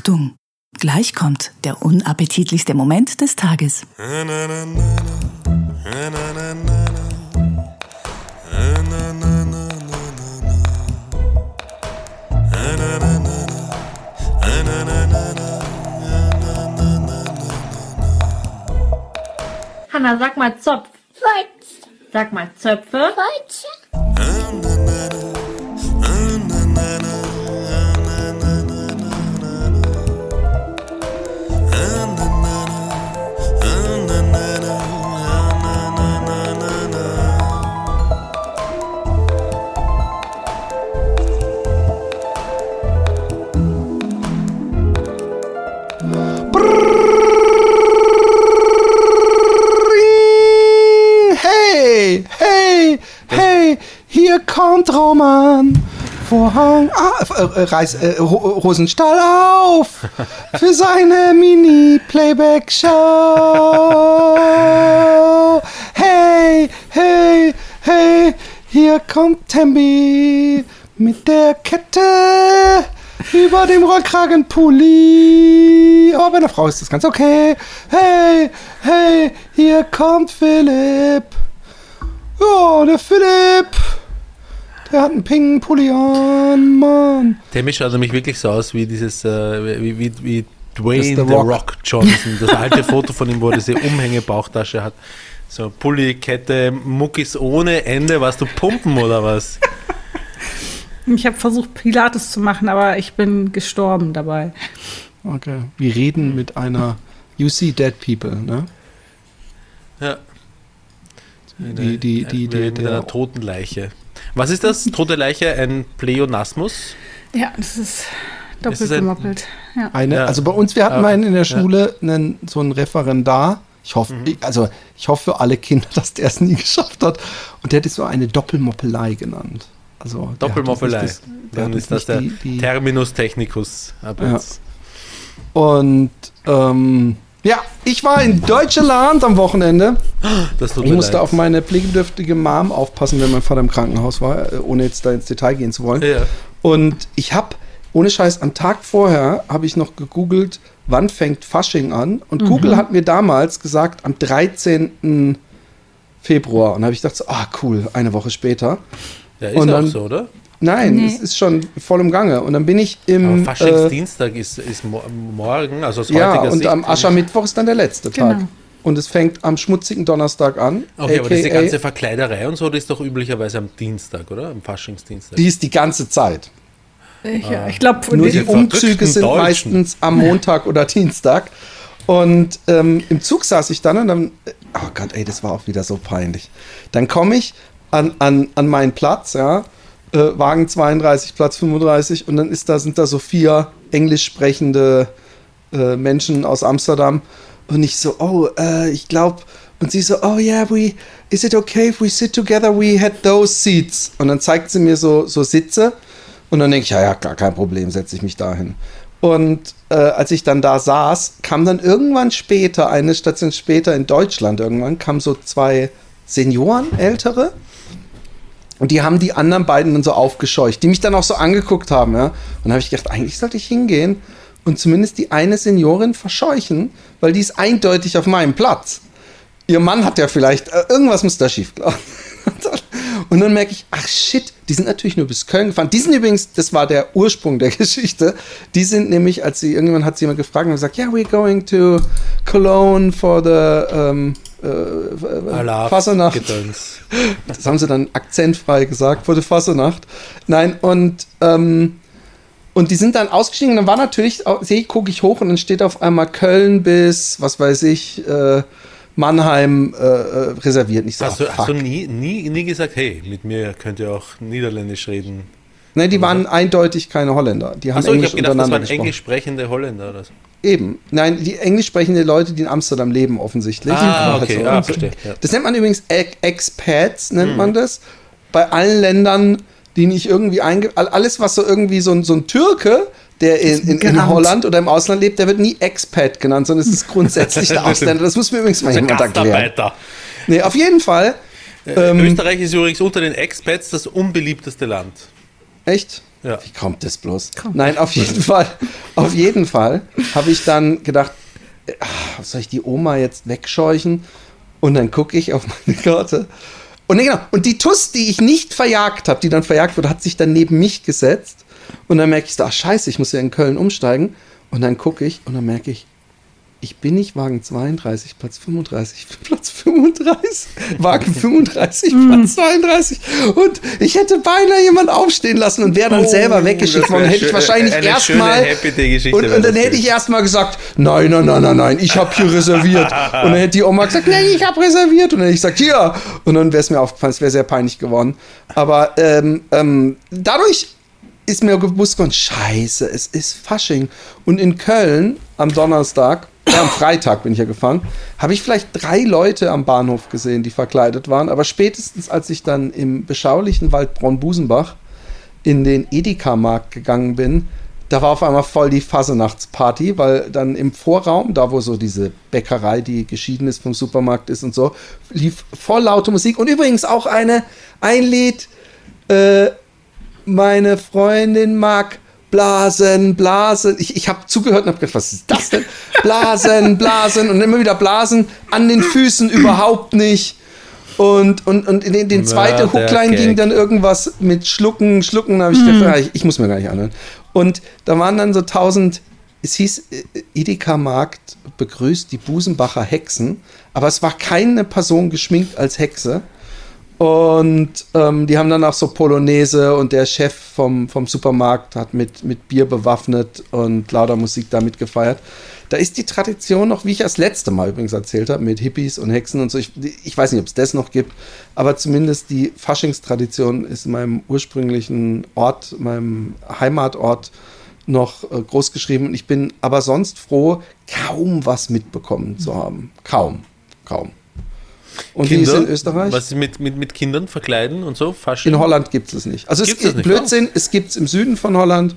Achtung, gleich kommt der unappetitlichste Moment des Tages. Hanna, sag mal Zopf. Fotze. Sag mal Zöpfe. Fotze. Hier kommt Roman. Vorhang, ah, äh, äh, äh, Ho- Hosenstall auf für seine Mini-Playback-Show. Hey, hey, hey, hier kommt Tembi mit der Kette über dem Rollkragenpulli. Aber bei einer Frau ist das ganz okay. Hey, hey, hier kommt Philipp. Ja, der Philipp. Der hat einen pinken Pulli an, Mann. Tammy schaut nämlich wirklich so aus wie dieses, äh, wie, wie, wie Dwayne The der Rock. Rock. Johnson. Das alte Foto von ihm, wo er diese Umhängebauchtasche hat. So Pulli, Kette, Muckis ohne Ende. Warst du pumpen oder was? Ich habe versucht, Pilates zu machen, aber ich bin gestorben dabei. Okay. Wir reden mit einer You see dead people, ne? Ja. Die, die, die, Wir die, reden mit einer der, toten Leiche. Was ist das? Tote Leiche? Ein Pleonasmus? Ja, das ist doppelt ist ein- gemoppelt. Ja. eine, Ja. also bei uns, wir hatten Ja. mal in der Ja. Schule einen, so einen Referendar. Ich hoffe, Mhm. ich, also ich hoffe für alle Kinder, dass der es nie geschafft hat. Und der hat es so eine Doppelmoppelei genannt. Also nicht das- Dann ist das der die, die, Terminus technicus. Ja. Und ähm, ja, ich war in Deutschland am Wochenende. das tut Ich musste leid. auf meine pflegebedürftige Mom aufpassen, wenn mein Vater im Krankenhaus war, äh, ohne jetzt da ins Detail gehen zu wollen. Ja. Und ich habe, ohne Scheiß, am Tag vorher habe ich noch gegoogelt, wann fängt Fasching an. Und Google hat mir damals gesagt, am 13. Februar. Und habe ich gedacht, so, ah cool, eine Woche später. Ja, ist Und auch dann- so, oder? Nein, Nee. es ist schon voll im Gange. Und dann bin ich im... Aber äh, Faschingsdienstag ist, ist mo morgen, also aus ja, heutiger und Sicht. am Aschermittwoch ist dann der letzte Genau. Tag. Und es fängt am schmutzigen Donnerstag an. Okay, aber diese ganze Verkleiderei und so, das ist doch üblicherweise am Dienstag, oder? Am Faschingsdienstag. die ist die ganze Zeit. Ich, ja, ich glaube, Nur Diese die Umzüge sind Deutschen. meistens am Montag oder Dienstag. Und ähm, im Zug saß ich dann und dann, oh Gott, ey, das war auch wieder so peinlich. Dann komme ich an, an, an meinen Platz, ja, äh, Wagen 32, Platz 35 und dann ist da, sind da so vier englisch sprechende äh, Menschen aus Amsterdam und ich so, oh, äh, ich glaube, und sie so, oh yeah, we, is it okay if we sit together? We had those seats. Und dann zeigt sie mir so, so Sitze und dann denke ich, ja, ja, gar kein Problem, setze ich mich dahin. Und äh, als ich dann da saß, kam dann irgendwann später, eine Station später in Deutschland irgendwann, kamen so zwei Senioren, ältere. Und die haben die anderen beiden dann so aufgescheucht, die mich dann auch so angeguckt haben, ja. Und dann habe ich gedacht, eigentlich sollte ich hingehen und zumindest die eine Seniorin verscheuchen, weil die ist eindeutig auf meinem Platz. Ihr Mann hat ja vielleicht, äh, irgendwas muss da schief laufen. Und dann merke ich, ach shit, die sind natürlich nur bis Köln gefahren. Die sind übrigens, das war der Ursprung der Geschichte. Die sind nämlich, als sie, irgendwann hat sie jemand gefragt und gesagt, yeah, we're going to Cologne for the ähm, äh. Gedöns. Das haben sie dann akzentfrei gesagt, vor der Fassenacht. Nein, und, ähm, und die sind dann ausgestiegen und dann war natürlich, sehe ich, gucke ich hoch und dann steht auf einmal Köln bis, was weiß ich, äh, Mannheim äh, äh, reserviert. Nicht so, Hast du, ah, hast du nie, nie, nie gesagt, hey, mit mir könnt ihr auch Niederländisch reden? Nein, die waren eindeutig keine Holländer. Die haben Achso, ich Englisch habe gedacht, das waren gesprochen. englisch sprechende Holländer oder so. Eben. Nein, die englisch sprechenden Leute, die in Amsterdam leben, offensichtlich. Ah, Halt okay, so. ah, verstehe. Ja. Das nennt man übrigens Ex- Expats, nennt Mhm. man das. Bei allen Ländern, die nicht irgendwie einge... all- Alles, was so irgendwie so ein, so ein Türke, der in, in, in. Holland oder im Ausland lebt, der wird nie Expat genannt, sondern es ist grundsätzlich der Ausländer. Das muss mir übrigens mal Also jemand erklären. Nee, auf jeden Fall. Ähm, Österreich ist übrigens unter den Expats das unbeliebteste Land. Echt? Ja. Wie kommt das bloß? Nein, auf jeden Fall, auf jeden Fall habe ich dann gedacht, äh, ah, soll ich die Oma jetzt wegscheuchen? Und dann gucke ich auf meine Karte. Und, nee, genau, und die Tuss, die ich nicht verjagt habe, die dann verjagt wurde, hat sich dann neben mich gesetzt. Und dann merke ich so, ach scheiße, ich muss ja in Köln umsteigen. Und dann gucke ich und dann merke ich, ich bin nicht Wagen 32, Platz 35, ich bin Platz 35, Wagen 35, Platz 32. Und ich hätte beinahe jemand aufstehen lassen und wäre dann Oh, selber weggeschickt worden. Hätte ich wahrscheinlich erstmal. Und, und dann hätte ich erstmal gesagt, nein, nein, nein, nein, nein, ich habe hier reserviert. Und dann hätte die Oma gesagt, nein, ich habe reserviert. Und dann hätte ich gesagt, hier. Und dann wäre es mir aufgefallen, es wäre sehr peinlich geworden. Aber ähm, ähm, dadurch ist mir bewusst geworden, scheiße, es ist Fasching. Und in Köln am Donnerstag, ja, am Freitag bin ich ja gefahren, habe ich vielleicht drei Leute am Bahnhof gesehen, die verkleidet waren. Aber spätestens, als ich dann im beschaulichen Waldbraun-Busenbach in den Edeka-Markt gegangen bin, da war auf einmal voll die Fasenachtsparty, weil dann im Vorraum, da wo so diese Bäckerei, die geschieden ist vom Supermarkt ist und so, lief voll laute Musik und übrigens auch eine, ein Lied, äh, meine Freundin mag Blasen, Blasen. Ich, ich habe zugehört und habe gedacht, was ist das denn? Blasen, Blasen und immer wieder Blasen an den Füßen überhaupt nicht. Und, und, und in den, den Na, zweite der Hookline ging dann irgendwas mit Schlucken, Schlucken, habe ich gedacht, ah, ich, ich muss mir gar nicht anhören. Und da waren dann so tausend, es hieß, äh, Edeka Markt begrüßt die Busenbacher Hexen, aber es war keine Person geschminkt als Hexe. Und ähm, die haben dann auch so Polonaise und der Chef vom, vom Supermarkt hat mit, mit Bier bewaffnet und lauter Musik damit gefeiert. Da ist die Tradition noch, wie ich das letzte Mal übrigens erzählt habe, mit Hippies und Hexen und so. Ich, ich weiß nicht, ob es das noch gibt, aber zumindest die Faschingstradition ist in meinem ursprünglichen Ort, meinem Heimatort noch äh, groß geschrieben. Und ich bin aber sonst froh, kaum was mitbekommen zu haben. Kaum, kaum. Und wie ist es in Österreich? Was ist mit, mit, mit Kindern verkleiden und so? Fasching? In Holland gibt es es nicht. Also es Gibt's gibt es nicht? Blödsinn, es gibt es im Süden von Holland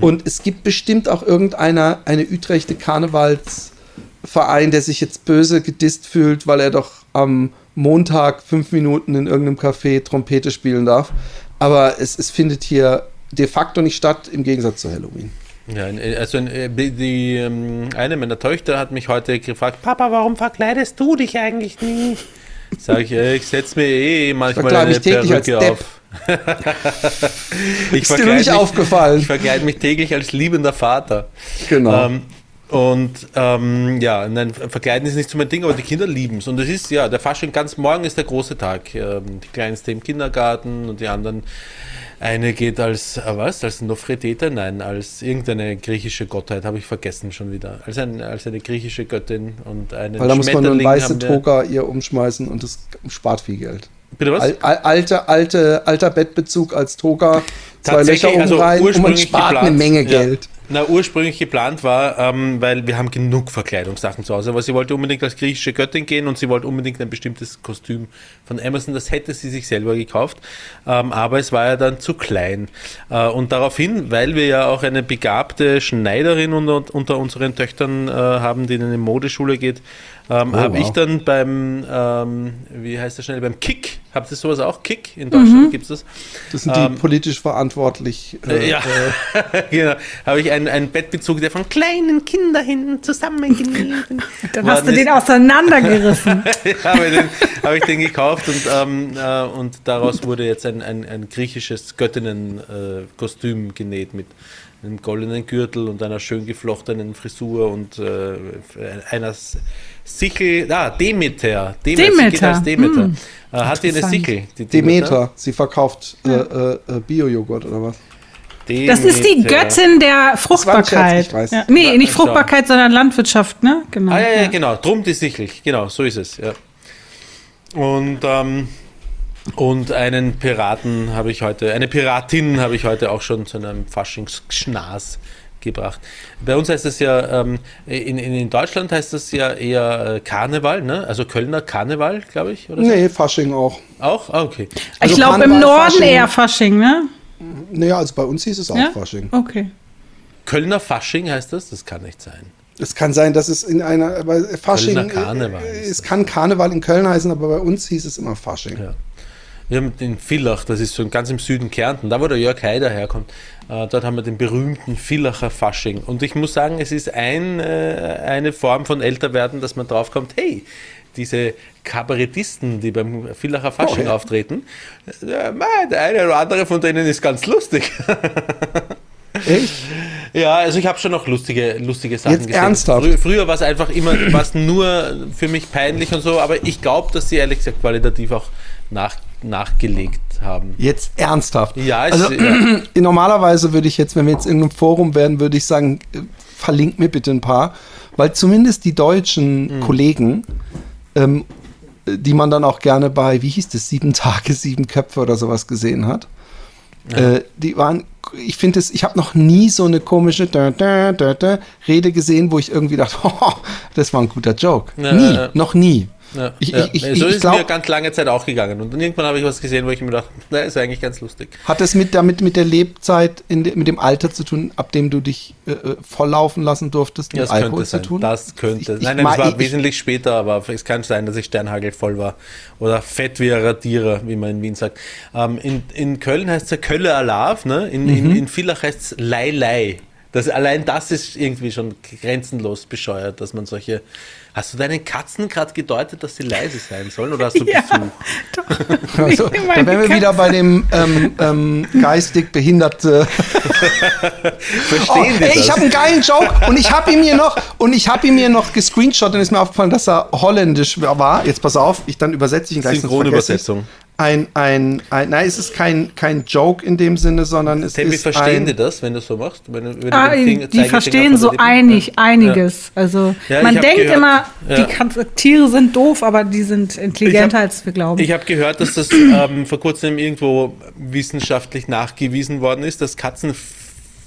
und es gibt bestimmt auch irgendeiner, eine Utrechte Karnevalsverein, der sich jetzt böse gedisst fühlt, weil er doch am Montag fünf Minuten in irgendeinem Café Trompete spielen darf. Aber es, es findet hier de facto nicht statt, im Gegensatz zu Halloween. Ja, also äh, die, ähm, eine meiner Töchter hat mich heute gefragt, Papa, warum verkleidest du dich eigentlich nie? Sag ich, äh, ich setze mir eh manchmal eine Perücke auf. ich Ist dir nicht mich, aufgefallen? ich verkleide mich täglich als liebender Vater. Genau. Ähm, und ähm, ja, nein, Verkleiden ist nicht so mein Ding, aber die Kinder lieben es. Und es ist, ja, der Fasching ganz morgen ist der große Tag. Ähm, die Kleinste im Kindergarten und die anderen. Eine geht als, äh, was, als Nofretete? Nein, als irgendeine griechische Gottheit, habe ich vergessen schon wieder. Als, ein, als eine griechische Göttin und eine Weil da muss man nur eine weiße haben wir- Toga ihr umschmeißen und das spart viel Geld. Bitte was? Al, al, alte, alte, alter Bettbezug als Toga, zwei Löcher oben also rein und man spart eine geplant, Menge ja. Na, ursprünglich geplant war, ähm, weil wir haben genug Verkleidungssachen zu Hause, aber sie wollte unbedingt als griechische Göttin gehen und sie wollte unbedingt ein bestimmtes Kostüm von Amazon. Das hätte sie sich selber gekauft, ähm, aber es war ja dann zu klein. Äh, und daraufhin, weil wir ja auch eine begabte Schneiderin unter, unter unseren Töchtern äh, haben, die in eine Modeschule geht, ähm, Oh, habe wow. ich dann beim, ähm, wie heißt das schnell, beim Kick, habt ihr sowas auch? Kick in Deutschland gibt es das? Das sind die Ähm, politisch verantwortlich. Äh, ja, genau. Habe ich einen, einen Bettbezug, der von kleinen Kinderhänden zusammengenäht Dann hast du den auseinandergerissen. habe ich, den- habe ich den gekauft und, ähm, äh, und daraus wurde jetzt ein, ein, ein griechisches Göttinnen-Kostüm genäht mit einem goldenen Gürtel und einer schön geflochtenen Frisur und äh, einer Sichel, ah, Demeter. Demeter. Demeter, Demeter. hm. Äh, hat die eine. Sichel? Die Demeter, sie verkauft äh, äh, äh, Bio-Joghurt oder was? Das ist die Demeter. Göttin der Fruchtbarkeit. Scherz, ich weiß. Ja, nee, nicht. Fruchtbarkeit, sondern Landwirtschaft, ne? Genau. Ah, ja, ja, genau. Drum die Sichel. Genau, so ist es. Ja. Und, ähm, und einen Piraten habe ich heute, eine Piratin habe ich heute auch schon zu einem Faschingsschnaß gebracht. Bei uns heißt es ja, ähm, in, in, in Deutschland heißt das ja eher äh, Karneval, ne? Also Kölner Karneval, glaube ich, oder so? Nee, Fasching auch. Auch? Ah, okay. Also ich glaube im Norden Fasching- eher Fasching, ne? Naja, also bei uns hieß es auch Ja? Fasching. Okay. Kölner Fasching heißt das? Das kann nicht sein. Es kann sein, dass es in einer, aber Fasching, Kölner Karneval äh, es kann Karneval in Köln heißen, aber bei uns hieß es immer Fasching. Ja. Wir haben den Villach, das ist so ganz im Süden Kärnten, da wo der Jörg Haider herkommt. Äh, dort haben wir den berühmten Villacher Fasching. Und ich muss sagen, es ist ein, äh, eine Form von Älterwerden, dass man draufkommt, hey, diese Kabarettisten, die beim Villacher Fasching Oh, ja. auftreten, äh, der eine oder andere von denen ist ganz lustig. Echt? Ja, also ich habe schon noch lustige, lustige Sachen Jetzt ernsthaft? Frü früher war es einfach immer was nur für mich peinlich und so, aber ich glaube, dass sie ehrlich gesagt qualitativ auch nach, nachgelegt haben. Jetzt ernsthaft. Ja, also ja. normalerweise würde ich jetzt, wenn wir jetzt in irgendeinem Forum wären, würde ich sagen, äh, verlink mir bitte ein paar, weil zumindest die deutschen Mhm. Kollegen, ähm, die man dann auch gerne bei, wie hieß das, sieben Tage, sieben Köpfe oder sowas gesehen hat, äh, die waren, ich finde es, ich habe noch nie so eine komische da, da, da, Rede gesehen, wo ich irgendwie dachte, oh, das war ein guter Joke. Ja, nie, ja, ja. noch nie. Ja, Ich, ja. ich, ich, so ist mir glaube, ganz lange Zeit auch gegangen. Und dann irgendwann habe ich was gesehen, wo ich mir dachte, na, ist eigentlich ganz lustig. Hat es mit, damit mit der Lebzeit, de, mit dem Alter zu tun, ab dem du dich äh, äh, volllaufen lassen durftest, mit das Alkohol könnte zu tun? Das könnte. Ich- nein, nein, das war ich- wesentlich später, aber es kann sein, dass ich Sternhagel voll war. Oder fett wie ein Radierer, wie man in Wien sagt. Ähm, in, in Köln heißt es ja Kölle Alav, ne? in, Mhm. in, in Villach heißt es Lei Lei. Das, allein das ist irgendwie schon grenzenlos bescheuert, dass man solche. Hast du deinen Katzen gerade gedeutet, dass sie leise sein sollen? Oder hast du Ja, Besuch? doch. Also, da wären wir Katze. wieder bei dem ähm, ähm, geistig behinderte. Verstehen Oh, ey, das? ich habe einen geilen Joke und ich habe ihn mir noch und ich habe ihn mir noch gescreenshot und ist mir aufgefallen, dass er holländisch war. Jetzt pass auf, ich dann übersetze ich ihn gleich. Synchronübersetzung. Ein, ein, ein, nein, es ist kein, kein Joke in dem Sinne, sondern es Tempi, ist verstehen ein, die das, wenn du so machst? Wenn, wenn Ah, du den Finger- die verstehen so einig, einiges. Also Ja, man denkt gehört- immer, Ja. die Tiere sind doof, aber die sind intelligenter, hab- als wir glauben. Ich habe gehört, dass das ähm, vor kurzem irgendwo wissenschaftlich nachgewiesen worden ist, dass Katzen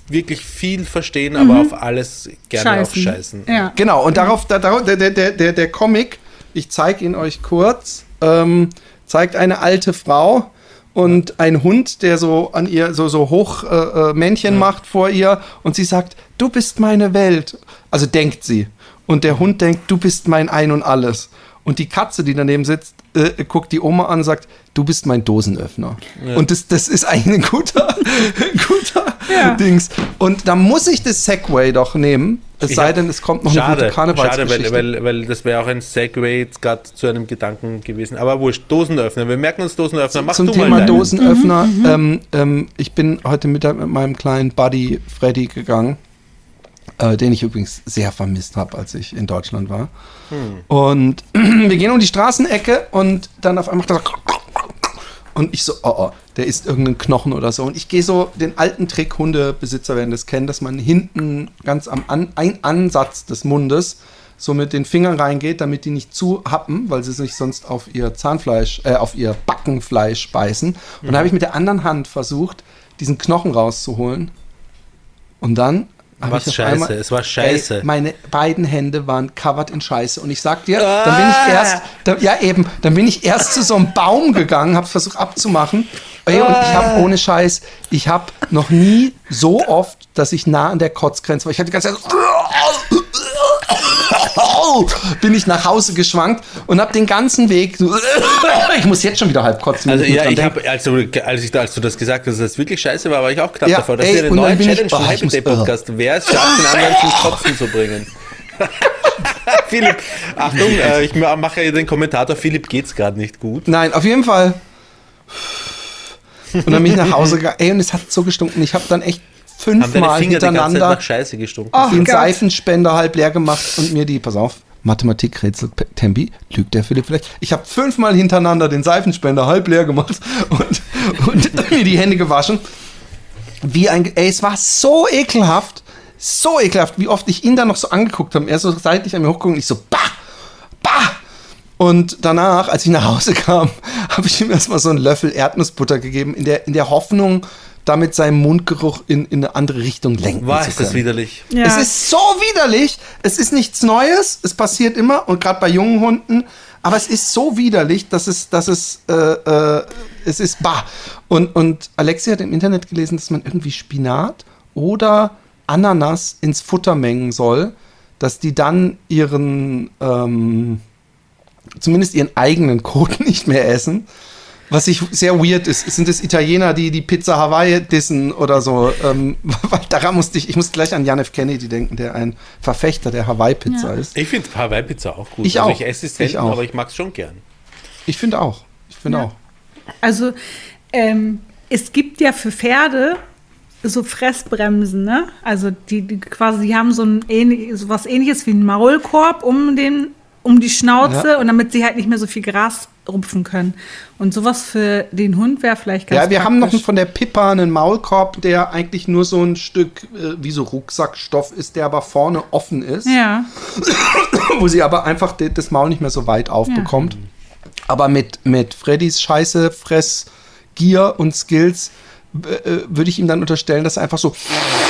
wirklich viel verstehen, aber auf alles gerne auch scheißen. Ja. Genau, und darauf, da, da, der, der, der, der Comic, ich zeige ihn euch kurz, ähm, zeigt eine alte Frau und ein Hund, der so an ihr so, so hoch äh, äh, Männchen macht vor ihr und sie sagt, du bist meine Welt. Also denkt sie. Und der Hund denkt, du bist mein Ein und Alles. Und die Katze, die daneben sitzt, äh, guckt die Oma an und sagt, du bist mein Dosenöffner. Und das, das ist eigentlich ein guter, guter Ja. Dings. Und da muss ich das Segway doch nehmen. Es Ich sei hab- denn, es kommt noch eine Schade, gute schade Karnevalsgeschichte. weil, weil, weil das wäre auch ein Segway jetzt gerade zu einem Gedanken gewesen. Aber wurscht, Dosenöffner. Wir merken uns Dosenöffner. Mach Zum du Thema mal deinen. Dosenöffner. Ähm, ähm, ich bin heute Mittag mit meinem kleinen Buddy Freddy gegangen, äh, den ich übrigens sehr vermisst habe, als ich in Deutschland war. Und wir gehen um die Straßenecke und dann auf einmal macht und ich so, oh, oh, der isst irgendeinen Knochen oder so. Und ich gehe so den alten Trick, Hundebesitzer werden das kennen, dass man hinten ganz am An ein Ansatz des Mundes so mit den Fingern reingeht, damit die nicht zu happen, weil sie sich sonst auf ihr Zahnfleisch, äh, auf ihr Backenfleisch beißen. Und da habe ich mit der anderen Hand versucht, diesen Knochen rauszuholen. Und dann Was scheiße, einmal, es war scheiße. Ey, meine beiden Hände waren covered in Scheiße. Und ich sag dir, dann bin ich erst, da, ja eben, dann bin ich erst zu so einem Baum gegangen, habe versucht abzumachen. Ey, und ich habe ohne Scheiß, ich habe noch nie so oft, dass ich nah an der Kotzgrenze war. Ich hatte die ganze Zeit bin ich nach Hause geschwankt und habe den ganzen Weg so, ich muss jetzt schon wieder halb kotzen. Also ja, ich habe, als du, als, ich, als du das gesagt hast, dass das wirklich scheiße war, war ich auch knapp Ja, davor. Das ey, ist ja eine neue ich- Challenge oh, ich Happy muss- Day Podcast. Wer es schafft, den anderen zum Kotzen zu bringen? Philipp, Achtung, äh, ich ma- mache den Kommentator, Philipp geht's gerade nicht gut. Nein, auf jeden Fall. Und dann bin ich nach Hause gegangen. Ey, und es hat so gestunken. Ich habe dann echt fünfmal Finger die ganze Zeit hintereinander nach Scheiße gestunken. Oh den Gott. Seifenspender halb leer gemacht und mir die, pass auf, Mathematikrätsel Tempi, lügt der Philipp vielleicht? Ich habe fünfmal hintereinander den Seifenspender halb leer gemacht und, und mir die Hände gewaschen. Wie ein, ey, es war so ekelhaft, so ekelhaft, wie oft ich ihn dann noch so angeguckt habe. Er so seitlich an mir hochguckt und ich so, bah, bah. Und danach, als ich nach Hause kam, habe ich ihm erstmal so einen Löffel Erdnussbutter gegeben, in der, in der Hoffnung, damit seinen Mundgeruch in, in eine andere Richtung lenken War zu ist das können. widerlich? Ja. Es ist so widerlich. Es ist nichts Neues. Es passiert immer und gerade bei jungen Hunden. Aber es ist so widerlich, dass es, dass es, äh, äh, es ist bah. Und, und Alexi hat im Internet gelesen, dass man irgendwie Spinat oder Ananas ins Futter mengen soll, dass die dann ihren, ähm, zumindest ihren eigenen Kot nicht mehr essen. Was ich sehr weird ist, sind es Italiener, die die Pizza Hawaii dissen oder so. Ähm, weil daran musste ich, ich muss gleich an Jan F. Kennedy denken, der ein Verfechter der Hawaii-Pizza Ja. ist. Ich finde Hawaii-Pizza auch gut. Ich also auch. ich esse es Ich selten, auch. aber ich mag es schon gern. Ich finde auch. Ich finde Ja. auch. Also, ähm, es gibt ja für Pferde so Fressbremsen, ne? Also die, die quasi, die haben so ein ähnlich, so was ähnliches wie einen Maulkorb um den, um die Schnauze Ja. und damit sie halt nicht mehr so viel Gras rupfen können. Und sowas für den Hund wäre vielleicht ganz Ja, wir haben noch praktisch. von der Pippa einen Maulkorb, der eigentlich nur so ein Stück äh, wie so Rucksackstoff ist, der aber vorne offen ist, Ja, wo sie aber einfach das Maul nicht mehr so weit aufbekommt. Aber mit, mit Freddys Scheiße, Fress, Gier und Skills würde ich ihm dann unterstellen, dass er einfach so,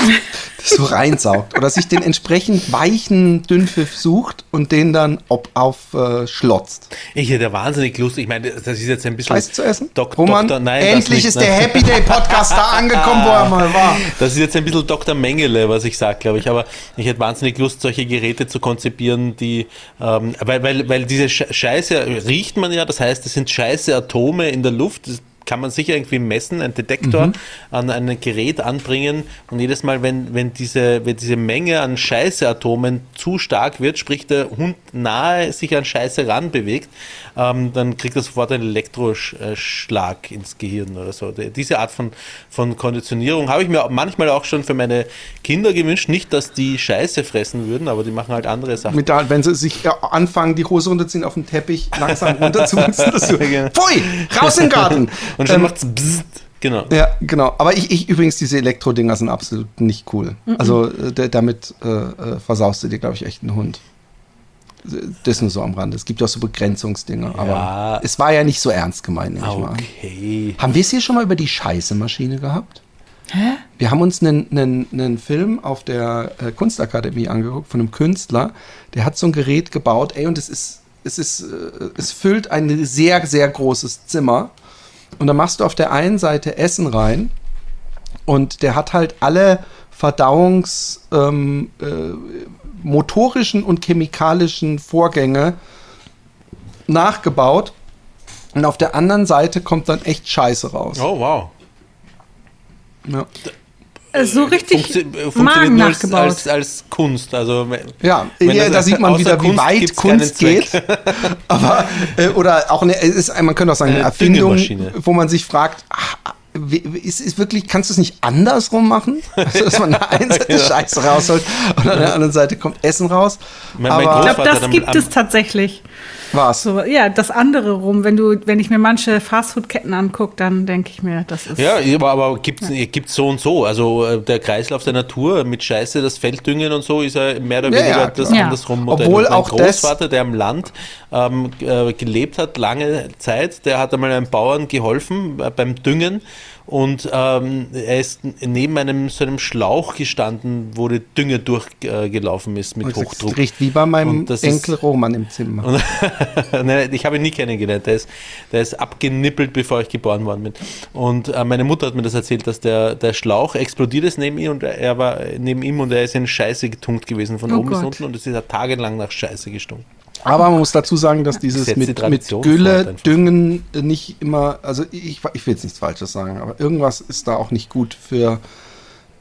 so reinsaugt oder sich den entsprechend weichen Dünnpfiff sucht und den dann ob auf äh, schlotzt. Ich hätte wahnsinnig Lust. Ich meine, das ist jetzt ein bisschen. Scheiße zu essen? Dok Roman, Doktor, nein, endlich ist nein. der Happy Day Podcast da angekommen, wo er mal war. Das ist jetzt ein bisschen Dr. Mengele, was ich sage, glaube ich. Aber ich hätte wahnsinnig Lust, solche Geräte zu konzipieren, die, ähm, weil, weil, weil diese Sch- Scheiße riecht man ja, das heißt, es sind scheiße Atome in der Luft. Das kann man sicher irgendwie messen, ein Detektor Mhm. an ein Gerät anbringen und jedes Mal, wenn, wenn, diese, wenn diese Menge an Scheißeatomen zu stark wird, sprich der Hund nahe sich an Scheiße ranbewegt, ähm, dann kriegt er sofort einen Elektroschlag ins Gehirn oder so. Diese Art von, von Konditionierung habe ich mir manchmal auch schon für meine Kinder gewünscht. Nicht, dass die Scheiße fressen würden, aber die machen halt andere Sachen. Mit der, wenn sie sich äh, anfangen, die Hose runterziehen, auf den Teppich langsam runterzuwachsen. dass du- Pfui, raus den Garten. Und schon Ähm, macht's bzzzt. Genau. Ja, genau. Aber ich, ich übrigens, diese Elektro-Dinger sind absolut nicht cool. Also äh, damit äh, äh, versaust du dir, glaube ich, echt einen Hund. Das nur so am Rande. Es gibt ja auch so Begrenzungsdinger, aber es war ja nicht so ernst gemeint, nehme ich mal. Okay. Haben wir es hier schon mal über die Scheiße-Maschine gehabt? Hä? Wir haben uns einen, einen, einen Film auf der äh, Kunstakademie angeguckt von einem Künstler, der hat so ein Gerät gebaut, ey, und es ist, es ist, äh, es füllt ein sehr, sehr großes Zimmer. Und da machst du auf der einen Seite Essen rein und der hat halt alle Verdauungs, ähm, äh, motorischen und chemikalischen Vorgänge nachgebaut. Und auf der anderen Seite kommt dann echt Scheiße raus. Oh, wow. Ja. Äh, so richtig Funkti Magen funktioniert nur als, nachgebaut. als, als Kunst. Also, Ja, Wenn ja das- da sieht man wieder, wie weit Kunst geht. Aber, äh, oder auch eine, es ist, man könnte auch sagen, eine Eine Erfindung, wo man sich fragt, wie- ist, ist wirklich, kannst du es nicht andersrum machen? Also, dass man an der einen Seite Scheiße rausholt und an der anderen Seite kommt Essen raus. Mein- mein Ich Aber glaube, Vater das gibt am- es tatsächlich. Was? So, ja, das andere rum. Wenn du, wenn ich mir manche Fastfood-Ketten angucke, dann denke ich mir, das ist. Ja, aber, aber gibt es so und so. Also äh, der Kreislauf der Natur mit Scheiße, das Felddüngen und so ist ja mehr oder Ja, weniger ja, das. Ja. andersrum Modell. Obwohl mein auch das- Großvater, der im Land ähm, äh, gelebt hat, lange Zeit, der hat einmal einem Bauern geholfen äh, beim Düngen und ähm, er ist neben einem so einem Schlauch gestanden, wo die Dünge durchgelaufen ist mit Das Hochdruck. riecht wie bei meinem Und Enkel ist- Roman im Zimmer. Nein, ich habe ihn nie kennengelernt. Der ist, der ist abgenippelt, bevor ich geboren worden bin. Und äh, meine Mutter hat mir das erzählt, dass der, der Schlauch explodiert ist neben ihm und er war neben ihm und er ist in Scheiße getunkt gewesen von Oh oben bis Gott. unten und es ist tagelang nach Scheiße gestunken. Aber man muss dazu sagen, dass dieses die mit, mit Gülle düngen äh, nicht immer, also ich, ich will jetzt nichts Falsches sagen, aber irgendwas ist da auch nicht gut für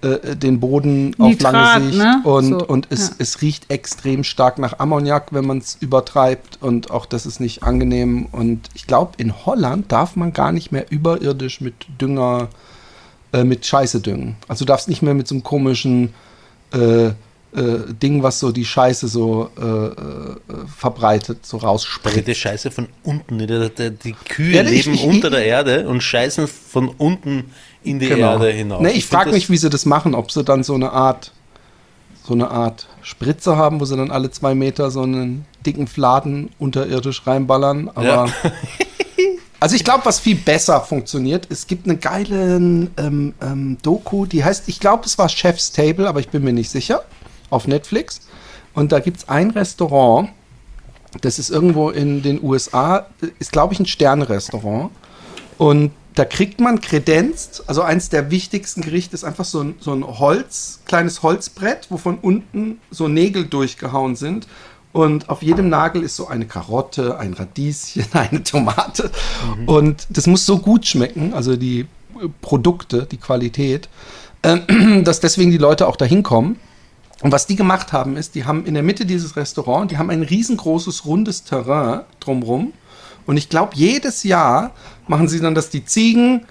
äh, den Boden auf Nitrat, lange Sicht. ne? Und, So, und es, ja. es riecht extrem stark nach Ammoniak, wenn man es übertreibt. Und auch das ist nicht angenehm. Und ich glaube, in Holland darf man gar nicht mehr überirdisch mit Dünger, äh, mit Scheiße düngen. Also du darfst nicht mehr mit so einem komischen äh, äh, Ding, was so die Scheiße so äh, äh, verbreitet, so rausspritzt. wird die Scheiße von unten. Die, die, die Kühe Ja, ich- leben ich- unter der Erde und scheißen von unten in die Erde hinaus. Nee, ich find frage mich, wie sie das machen, ob sie dann so eine Art, so eine Art Spritze haben, wo sie dann alle zwei Meter so einen dicken Fladen unterirdisch reinballern. Aber Ja. also ich glaube, was viel besser funktioniert, es gibt eine geile ähm, ähm, Doku, die heißt, ich glaube, es war Chef's Table, aber ich bin mir nicht sicher, auf Netflix. Und da gibt es ein Restaurant, das ist irgendwo in den USA, ist glaube ich ein Sternrestaurant. Und da kriegt man kredenzt, also eins der wichtigsten Gerichte ist einfach so ein, so ein Holz, kleines Holzbrett, wo von unten so Nägel durchgehauen sind. Und auf jedem Nagel ist so eine Karotte, ein Radieschen, eine Tomate. Und das muss so gut schmecken, also die äh, Produkte, die Qualität, äh, dass deswegen die Leute auch dahin kommen. Und was die gemacht haben, ist, die haben in der Mitte dieses Restaurants, die haben ein riesengroßes, rundes Terrain drumrum. Und ich glaube, jedes Jahr machen sie dann, dass die Ziegen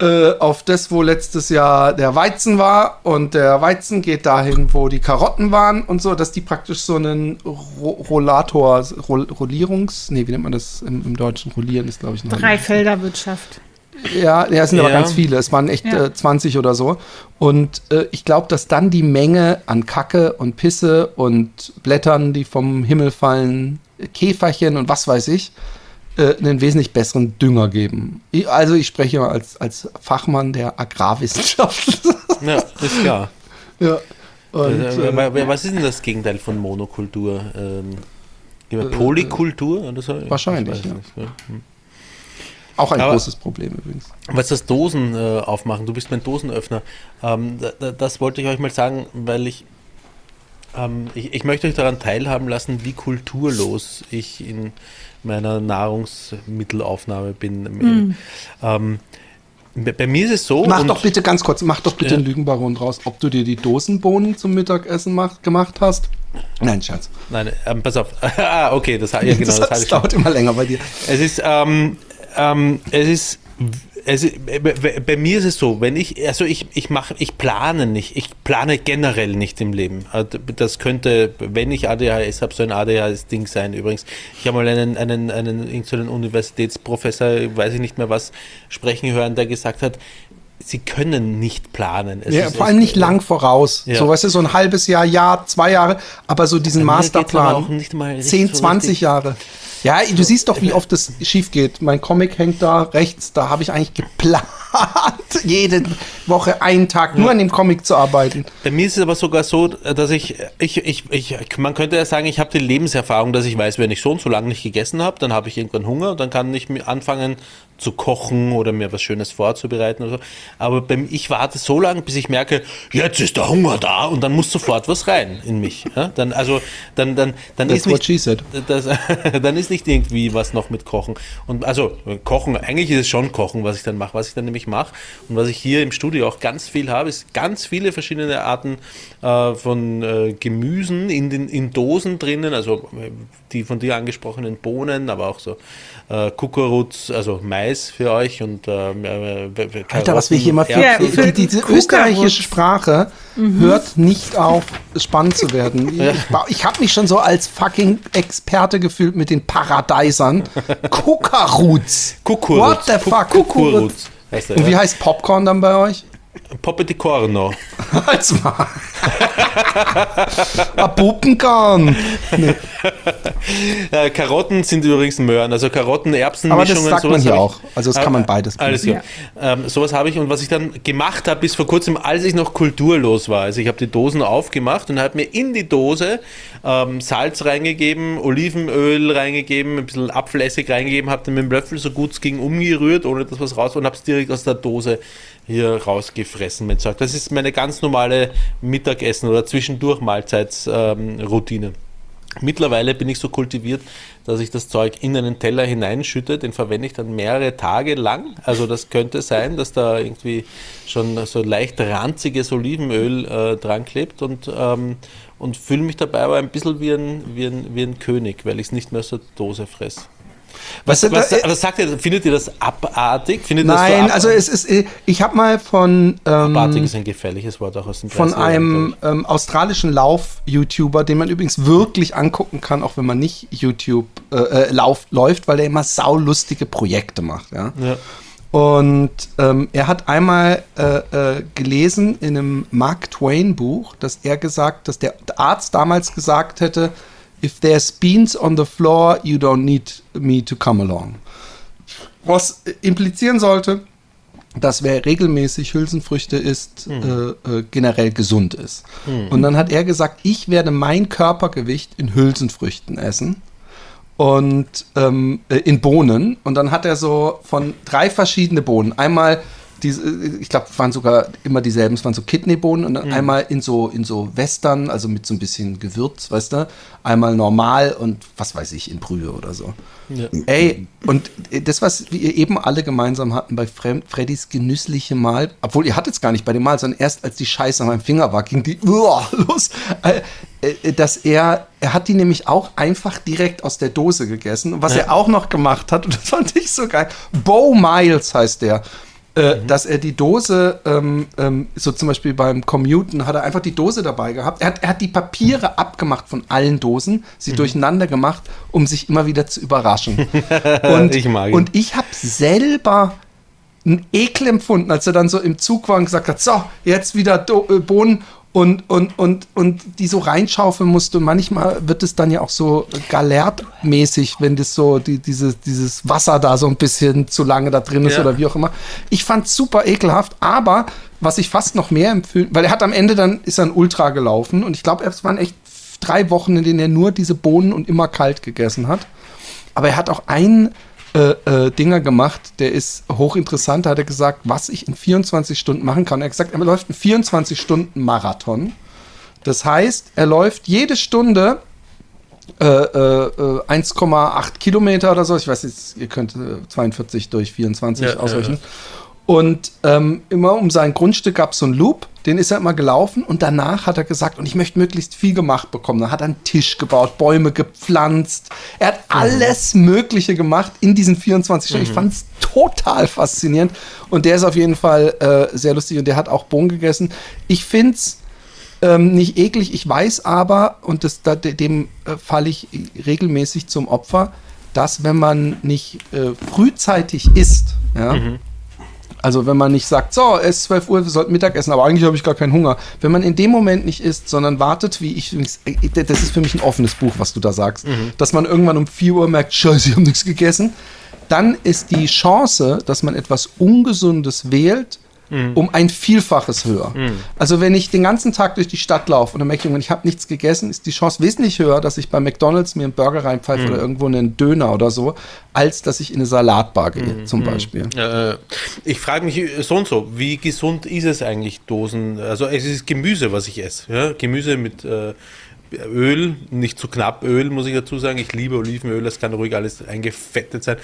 äh, auf das, wo letztes Jahr der Weizen war und der Weizen geht dahin, wo die Karotten waren und so, dass die praktisch so einen Ro Rollator, Roll Rollierungs, nee, wie nennt man das im, im Deutschen? Rollieren ist, glaube ich, noch. Dreifelderwirtschaft. Ja, ja, es sind aber Ja. ganz viele. Es waren echt Ja. äh, 20 oder so. Und äh, ich glaube, dass dann die Menge an Kacke und Pisse und Blättern, die vom Himmel fallen, Käferchen und was weiß ich, äh, einen wesentlich besseren Dünger geben. Ich, also ich spreche mal als, als Fachmann der Agrarwissenschaft. Ja, ist klar. ja. Und, wa- was ist denn das Gegenteil von Monokultur? Ähm, Polykultur oder so? wahrscheinlich, Ich weiß ja. nicht. Hm. Auch ein aber- großes Problem übrigens. Was das Dosen äh, aufmachen, du bist mein Dosenöffner. Ähm, da, da, das wollte ich euch mal sagen, weil ich, ähm, ich, ich möchte euch daran teilhaben lassen, wie kulturlos ich in meiner Nahrungsmittelaufnahme bin. Ähm, bei, mir ist es so. Mach doch bitte ganz kurz, mach doch bitte Ja. einen Lügenbaron draus, ob du dir die Dosenbohnen zum Mittagessen mach, gemacht hast. Nein, Schatz. Nein, ähm, pass auf. ah, okay, das, ja, genau, das, das, schon. dauert immer länger bei dir. Es ist, ähm, ähm, es ist, ist bei, mir ist es so, wenn ich, also ich, ich mache, ich plane nicht, ich plane generell nicht im Leben. Also Das könnte, wenn ich ADHS habe, so ein ADHS-Ding sein. Übrigens, ich habe mal einen, einen, einen, irgend so einen Universitätsprofessor, weiß ich nicht mehr was, sprechen hören, der gesagt hat, sie können nicht planen. Es Ja, vor allem nicht lang voraus. Ja. So, weißt du, so ein halbes Jahr, Jahr, zwei Jahre, aber so diesen Masterplan. auch nicht mal richtig 10, so 20 richtig. Jahre. Ja, du siehst doch, wie oft das schief geht. Mein Comic hängt da rechts, da habe ich eigentlich geplant, jede Woche einen Tag nur an dem Comic zu arbeiten. Bei mir ist es aber sogar so, dass ich, ich, ich, ich man könnte ja sagen, ich habe die Lebenserfahrung, dass ich weiß, wenn ich so und so lange nicht gegessen habe, dann habe ich irgendwann Hunger und dann kann ich anfangen zu kochen oder mir was Schönes vorzubereiten oder so. Aber beim, ich warte so lange, bis ich merke, jetzt ist der Hunger da und dann muss sofort was rein in mich. Ja? Dann, also, dann, dann, dann That's ist nicht, das, dann ist nicht irgendwie was noch mit Kochen. Und also Kochen, eigentlich ist es schon Kochen, was ich dann mache. Was ich dann nämlich mache und was ich hier im Studio auch ganz viel habe, ist ganz viele verschiedene Arten äh, von äh, Gemüsen in den in Dosen drinnen, also äh, die von dir angesprochenen Bohnen, aber auch so äh, Kukuruz, also Mais für euch und äh, Alter, was wir hier mal für, Ja, für- die, diese österreichische Sprache hört nicht auf, spannend zu werden. Ich, ich habe mich schon so als fucking Experte gefühlt mit den Paradeisern. Kukaruz. Kukuruz. What the fuck? Heißt der, Und wie heißt Popcorn dann bei euch? Poppe di Corno. Als mal. Ah, Puppenkorn. Nee, Äh, Karotten sind übrigens Möhren, also Karotten, Erbsen, aber das Mischungen, sagt man sowas hier auch. Also das kann man beides. Alles benutzen. klar. Ähm, sowas habe ich und was ich dann gemacht habe bis vor kurzem, als ich noch kulturlos war. Also ich habe die Dosen aufgemacht und habe mir in die Dose ähm, Salz reingegeben, Olivenöl reingegeben, ein bisschen Apfelessig reingegeben, habe dann mit dem Löffel so gut es ging umgerührt, ohne dass was raus war und habe es direkt aus der Dose hier rausgefressen. Mit Zeug. Das ist meine ganz normale Mittagessen oder zwischendurch Mahlzeitsroutine. Routine. Mittlerweile bin ich so kultiviert, dass ich das Zeug in einen Teller hineinschütte. Den verwende ich dann mehrere Tage lang. Also das könnte sein, dass da irgendwie schon so leicht ranziges Olivenöl äh, dran klebt und, ähm, und fühle mich dabei aber ein bisschen wie ein, wie ein, wie ein König, weil ich es nicht mehr aus Dose fresse. Du, Was, da- was sagt ihr, findet ihr das abartig? Findet ihr das Nein, so also es ist, ich habe mal von, abartig ähm, ist ein gefährliches Wort auch aus dem von 30er Jahren, einem ähm, australischen Lauf-YouTuber, den man übrigens wirklich angucken kann, auch wenn man nicht YouTube äh, äh, lauf, läuft, weil der immer saulustige Projekte macht. Ja? Ja. Und ähm, er hat einmal äh, äh, gelesen in einem Mark Twain Buch, dass er gesagt, dass der Arzt damals gesagt hätte, if there's beans on the floor, you don't need me to come along. Was implizieren sollte, dass wer regelmäßig Hülsenfrüchte isst, äh, äh, generell gesund ist. Und dann hat er gesagt, ich werde mein Körpergewicht in Hülsenfrüchten essen und ähm, äh, in Bohnen. Und dann hat er so von drei verschiedene Bohnen. Einmal diese, ich glaube, es waren sogar immer dieselben, es waren so Kidneybohnen und dann einmal in so, in so Western, also mit so ein bisschen Gewürz, weißt du, einmal normal und was weiß ich, in Brühe oder so. Ja. Ey, und das, was wir eben alle gemeinsam hatten bei Fre Freddys genüssliche Mal, obwohl ihr hattet es gar nicht bei dem Mal, sondern erst als die Scheiße an meinem Finger war, ging die uah, los. Äh, äh, dass er, er hat die nämlich auch einfach direkt aus der Dose gegessen. Und was Ja. er auch noch gemacht hat, und das fand ich so geil, Bo Miles heißt der. Äh, Dass er die Dose, ähm, ähm, so zum Beispiel beim Commuten, hat er einfach die Dose dabei gehabt. Er hat, er hat die Papiere abgemacht von allen Dosen, sie durcheinander gemacht, um sich immer wieder zu überraschen. Und Ich mag ihn. Und ich habe selber einen Ekel empfunden, als er dann so im Zug war und gesagt hat, so, jetzt wieder Do äh, Bohnen und, und, und, und die so reinschaufeln musste. Und manchmal wird es dann ja auch so galertmäßig, wenn das so, die, diese, dieses Wasser da so ein bisschen zu lange da drin ist Ja. oder wie auch immer. Ich fand super ekelhaft, aber was ich fast noch mehr empfehlen, weil er hat am Ende dann, ist er ein Ultra gelaufen und ich glaube, es waren echt drei Wochen, in denen er nur diese Bohnen und immer kalt gegessen hat. Aber er hat auch einen äh, äh, Dinger gemacht, der ist hochinteressant. Da hat er gesagt, was ich in 24 Stunden machen kann. Er hat gesagt, er läuft einen 24 Stunden Marathon. Das heißt, er läuft jede Stunde äh, äh, äh, 1,8 Kilometer oder so. Ich weiß jetzt, ihr könnt äh, 42 durch 24 Ja, ja, ausrechnen. Und ähm, immer um sein Grundstück gab es so einen Loop, den ist er immer gelaufen und danach hat er gesagt, und ich möchte möglichst viel gemacht bekommen. Dann hat er einen Tisch gebaut, Bäume gepflanzt. Er hat alles Mögliche gemacht in diesen 24 Stunden. Ich fand es total faszinierend. Und der ist auf jeden Fall äh, sehr lustig und der hat auch Bohnen gegessen. Ich finde es ähm, nicht eklig. Ich weiß aber, und das, da, de- dem äh, falle ich regelmäßig zum Opfer, dass wenn man nicht äh, frühzeitig isst, ja, also wenn man nicht sagt, so, es ist 12 Uhr, wir sollten Mittag essen, aber eigentlich habe ich gar keinen Hunger. Wenn man in dem Moment nicht isst, sondern wartet, wie ich, das ist für mich ein offenes Buch, was du da sagst, dass man irgendwann um 4 Uhr merkt, scheiße, ich habe nichts gegessen, dann ist die Chance, dass man etwas Ungesundes wählt, um ein Vielfaches höher. Also wenn ich den ganzen Tag durch die Stadt laufe und dann merke ich, ich habe nichts gegessen, ist die Chance wesentlich höher, dass ich bei McDonalds mir einen Burger reinpfeife oder irgendwo einen Döner oder so, als dass ich in eine Salatbar gehe, zum Beispiel. Äh, ich frage mich so und so, wie gesund ist es eigentlich, Dosen? Also es ist Gemüse, was ich esse. Ja? Gemüse mit äh, Öl, nicht zu knapp Öl, muss ich dazu sagen. Ich liebe Olivenöl, das kann ruhig alles eingefettet sein.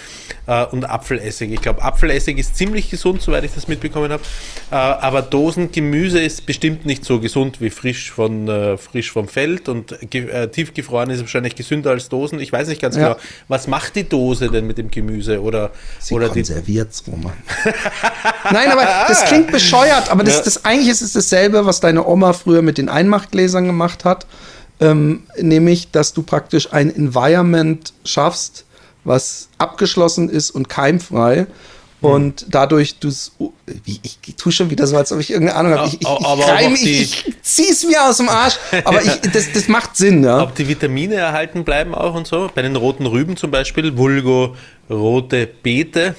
Äh, und Apfelessig. Ich glaube, Apfelessig ist ziemlich gesund, soweit ich das mitbekommen habe. Äh, aber Dosengemüse ist bestimmt nicht so gesund wie frisch, von, äh, frisch vom Feld. Und äh, tiefgefroren ist wahrscheinlich gesünder als Dosen. Ich weiß nicht ganz Ja. genau, was macht die Dose denn mit dem Gemüse? Oder, Sie oder die, konserviert's, Roman. Nein, aber das klingt bescheuert, aber das, Ja. das eigentlich ist es dasselbe, was deine Oma früher mit den Einmachgläsern gemacht hat. Ähm, nämlich, dass du praktisch ein Environment schaffst, was abgeschlossen ist und keimfrei. Und dadurch du. Ich, ich tue schon wieder so, als ob ich irgendeine Ahnung habe. Ich, ich, ich, reime, die- ich, ich zieh's mir aus dem Arsch. Aber ich, das, das macht Sinn, ja. Ob die Vitamine erhalten bleiben auch und so. Bei den roten Rüben zum Beispiel, Vulgo rote Beete.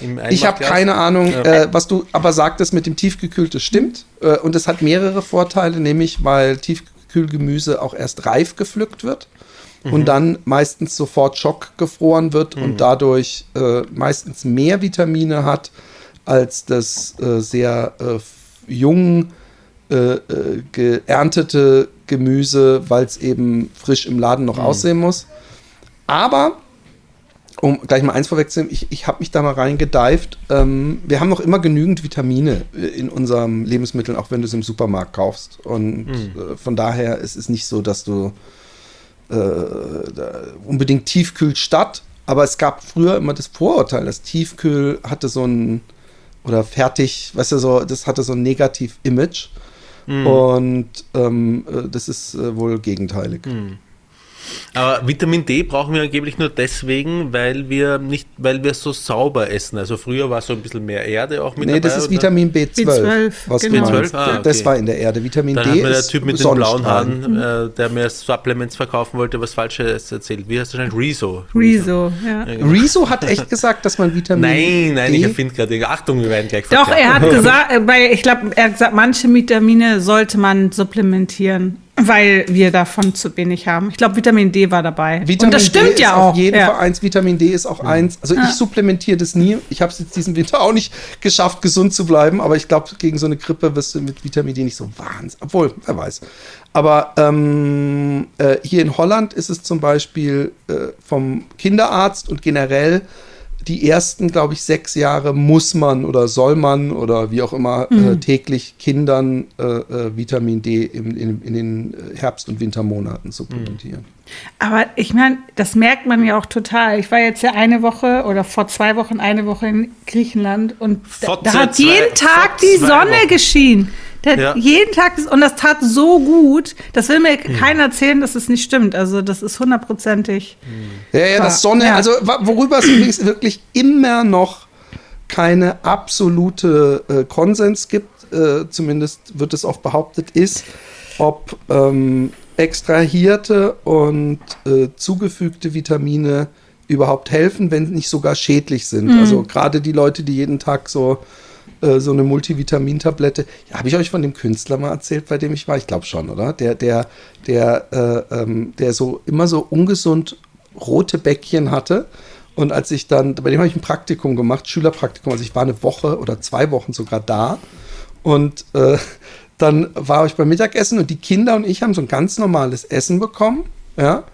Im Ich habe keine Ahnung, äh, was du aber sagtest mit dem Tiefgekühlte stimmt. Äh, und es hat mehrere Vorteile, nämlich weil Tiefkühlgemüse auch erst reif gepflückt wird Mhm. und dann meistens sofort schockgefroren wird und dadurch äh, meistens mehr Vitamine hat als das äh, sehr äh, jung äh, äh, geerntete Gemüse, weil es eben frisch im Laden noch aussehen muss. Aber um gleich mal eins vorwegzunehmen, ich, ich habe mich da mal reingedived. Ähm, wir haben noch immer genügend Vitamine äh, in unserem Lebensmitteln, auch wenn du es im Supermarkt kaufst. Und äh, von daher ist es nicht so, dass du äh, unbedingt tiefkühlt statt. Aber es gab früher immer das Vorurteil, dass Tiefkühl hatte so ein oder fertig, weißt du, so, das hatte so ein Negativ-Image. Und ähm, äh, das ist äh, wohl gegenteilig. Aber Vitamin D brauchen wir angeblich nur deswegen, weil wir nicht, weil wir so sauber essen. Also früher war so ein bisschen mehr Erde auch mit Nee, das dabei, ist oder? Vitamin B12. B12, was genau. du meinst. B12? Ah, Das okay. war in der Erde. Vitamin Dann D hat mir der Typ mit den blauen. Haaren, äh, der mir Supplements verkaufen wollte, was Falsches erzählt. Wie heißt das denn? Rezo. Rezo, ja. Genau. Rezo hat echt gesagt, dass man Vitamin Nein, nein, D ich erfinde gerade. Achtung, wir werden gleich Doch, verklagt. er hat gesagt, äh, bei, ich glaube, er hat gesagt, manche Vitamine sollte man supplementieren. Weil wir davon zu wenig haben. Ich glaube, Vitamin D war dabei. Vitamin Und das stimmt D ja ist auch. Auf jeden ja. Fall eins. Vitamin D ist auch eins. Also ich supplementiere das nie. Ich habe es jetzt diesen Winter auch nicht geschafft, gesund zu bleiben. Aber ich glaube, gegen so eine Grippe wirst du mit Vitamin D nicht so wahnsinnig. Obwohl, wer weiß. Aber ähm, äh, hier in Holland ist es zum Beispiel äh, vom Kinderarzt und generell die ersten, glaube ich, sechs Jahre muss man oder soll man oder wie auch immer äh, täglich Kindern äh, äh, Vitamin D im, in, in den äh, Herbst- und Wintermonaten supplementieren. Aber ich meine, das merkt man ja auch total. Ich war jetzt ja eine Woche oder vor zwei Wochen eine Woche in Griechenland und da, da hat zwei- jeden Tag die Sonne Wochen. geschienen. Hat Ja. Jeden Tag und das tat so gut. Das will mir Hm. keiner erzählen, dass es nicht stimmt. Also das ist hundertprozentig. Ja, ja, das Sonne, Ja. also worüber es übrigens wirklich immer noch keine absolute äh, Konsens gibt, äh, zumindest wird es oft behauptet, ist, ob ähm, extrahierte und äh, zugefügte Vitamine überhaupt helfen, wenn nicht sogar schädlich sind. Also gerade die Leute, die jeden Tag so äh, so eine Multivitamintablette. Ja, habe ich euch von dem Künstler mal erzählt, bei dem ich war? Ich glaube schon, oder? Der, der, der, äh, ähm, der so immer so ungesund rote Bäckchen hatte. Und als ich dann, bei dem habe ich ein Praktikum gemacht, Schülerpraktikum, also ich war eine Woche oder zwei Wochen sogar da. Und äh, dann war ich beim Mittagessen und die Kinder und ich haben so ein ganz normales Essen bekommen. Ja.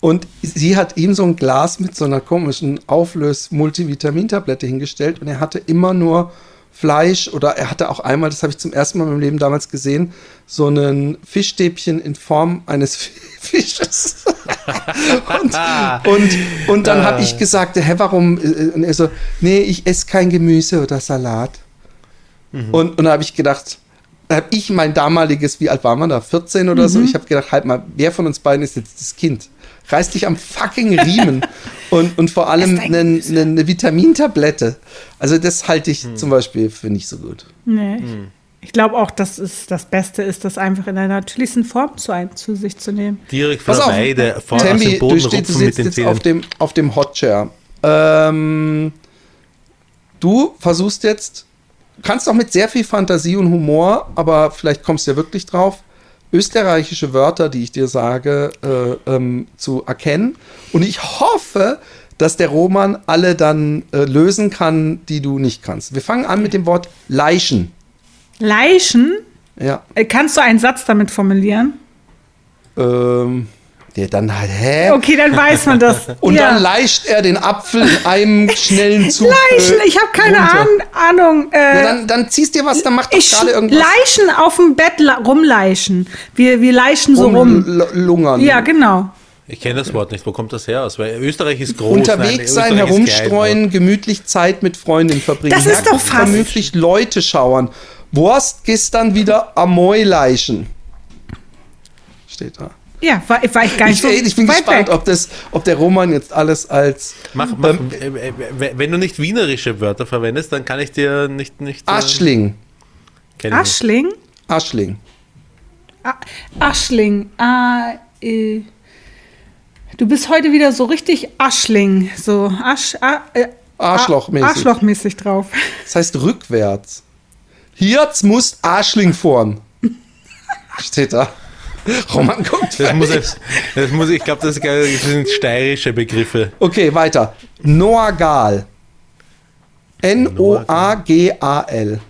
Und sie hat ihm so ein Glas mit so einer komischen Auflös-Multivitamintablette hingestellt und er hatte immer nur Fleisch oder er hatte auch einmal, das habe ich zum ersten Mal in meinem Leben damals gesehen, so ein Fischstäbchen in Form eines Fisches. und, und, und dann habe ich gesagt, hä, warum? Und er so, nee, ich esse kein Gemüse oder Salat. Und, und da habe ich gedacht, da habe ich mein damaliges, wie alt war man da? 14 oder so? Ich habe gedacht, halt mal, wer von uns beiden ist jetzt das Kind? Reiß dich am fucking Riemen und, und vor allem eine, eine, eine Vitamintablette. Also das halte ich zum Beispiel für nicht so gut. Nee. Ich glaube auch, dass es das Beste ist, das einfach in der natürlichsten Form zu, ein, zu sich zu nehmen. Direkt Weide, vorne aus Tammy, dem Boden du, stehst, du sitzt den jetzt Zähnen. auf dem, auf dem Hotchair. Ähm, du versuchst jetzt, kannst auch mit sehr viel Fantasie und Humor, aber vielleicht kommst du ja wirklich drauf, österreichische Wörter, die ich dir sage, äh, ähm, zu erkennen. Und ich hoffe, dass der Roman alle dann äh, lösen kann, die du nicht kannst. Wir fangen an mit dem Wort Leichen. Leichen, Ja. äh, kannst du einen Satz damit formulieren? Ähm, der dann halt, hä? Okay, dann weiß man das. Und ja. dann leicht er den Apfel in einem schnellen Zug. Leichen, äh, ich habe keine runter. Ahn Ahnung. Äh, Ja, dann, dann ziehst dir was, dann macht doch gerade irgendwas. Leichen auf dem Bett rumleichen. Wir, wir leichen so rum. Rumlungern. Ja, genau. Ich kenne das Wort nicht. Wo kommt das her aus? Weil Österreich ist groß. Unterwegs Nein, sein, herumstreuen, gemütlich Zeit mit Freundinnen verbringen. Das ist doch fast- Vermutlich Leute schauern. Wurst gestern wieder Amoi leichen. Steht da. Ja, war, war ich gar nicht Ich, so ich bin weit gespannt, weg. ob, das, ob der Roman jetzt alles als Mach, mach, Ähm, äh, äh, äh, wenn du nicht wienerische Wörter verwendest, dann kann ich dir nicht. nicht äh, Aschling. nicht. Aschling? Aschling. A Aschling. Ah, äh, du bist heute wieder so richtig Aschling. So Asch, a, äh, Arschlochmäßig. Arschlochmäßig drauf. Das heißt rückwärts. Jetzt muss Arschling vorn. Steht da. Roman guckt. Das muss, fertig. das muss, ich glaube, das, sind steirische Begriffe. Okay, weiter. Noagal. N-O-A-G-A-L.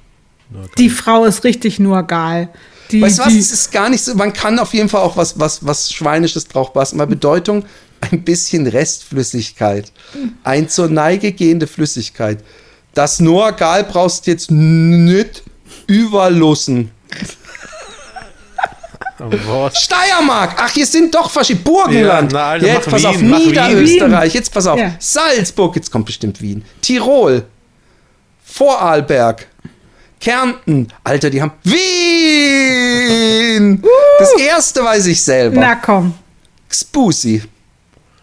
Die Frau ist richtig nur geil. Die, Weißt du was? Es ist gar nicht so. Man kann auf jeden Fall auch was, was, was Schweinisches drauf passen. Mal Bedeutung: ein bisschen Restflüssigkeit. Ein zur Neige gehende Flüssigkeit. Das Noagal brauchst jetzt nicht überlassen. Was? Steiermark! Ach, hier sind doch verschiedene. Burgenland! Ja, na, also jetzt pass auf, Wien, Wien. Niederösterreich. Jetzt pass auf. Ja. Salzburg, jetzt kommt bestimmt Wien. Tirol. Vorarlberg. Kärnten. Alter, die haben. Wien! Das erste weiß ich selber. na komm. Xpusi.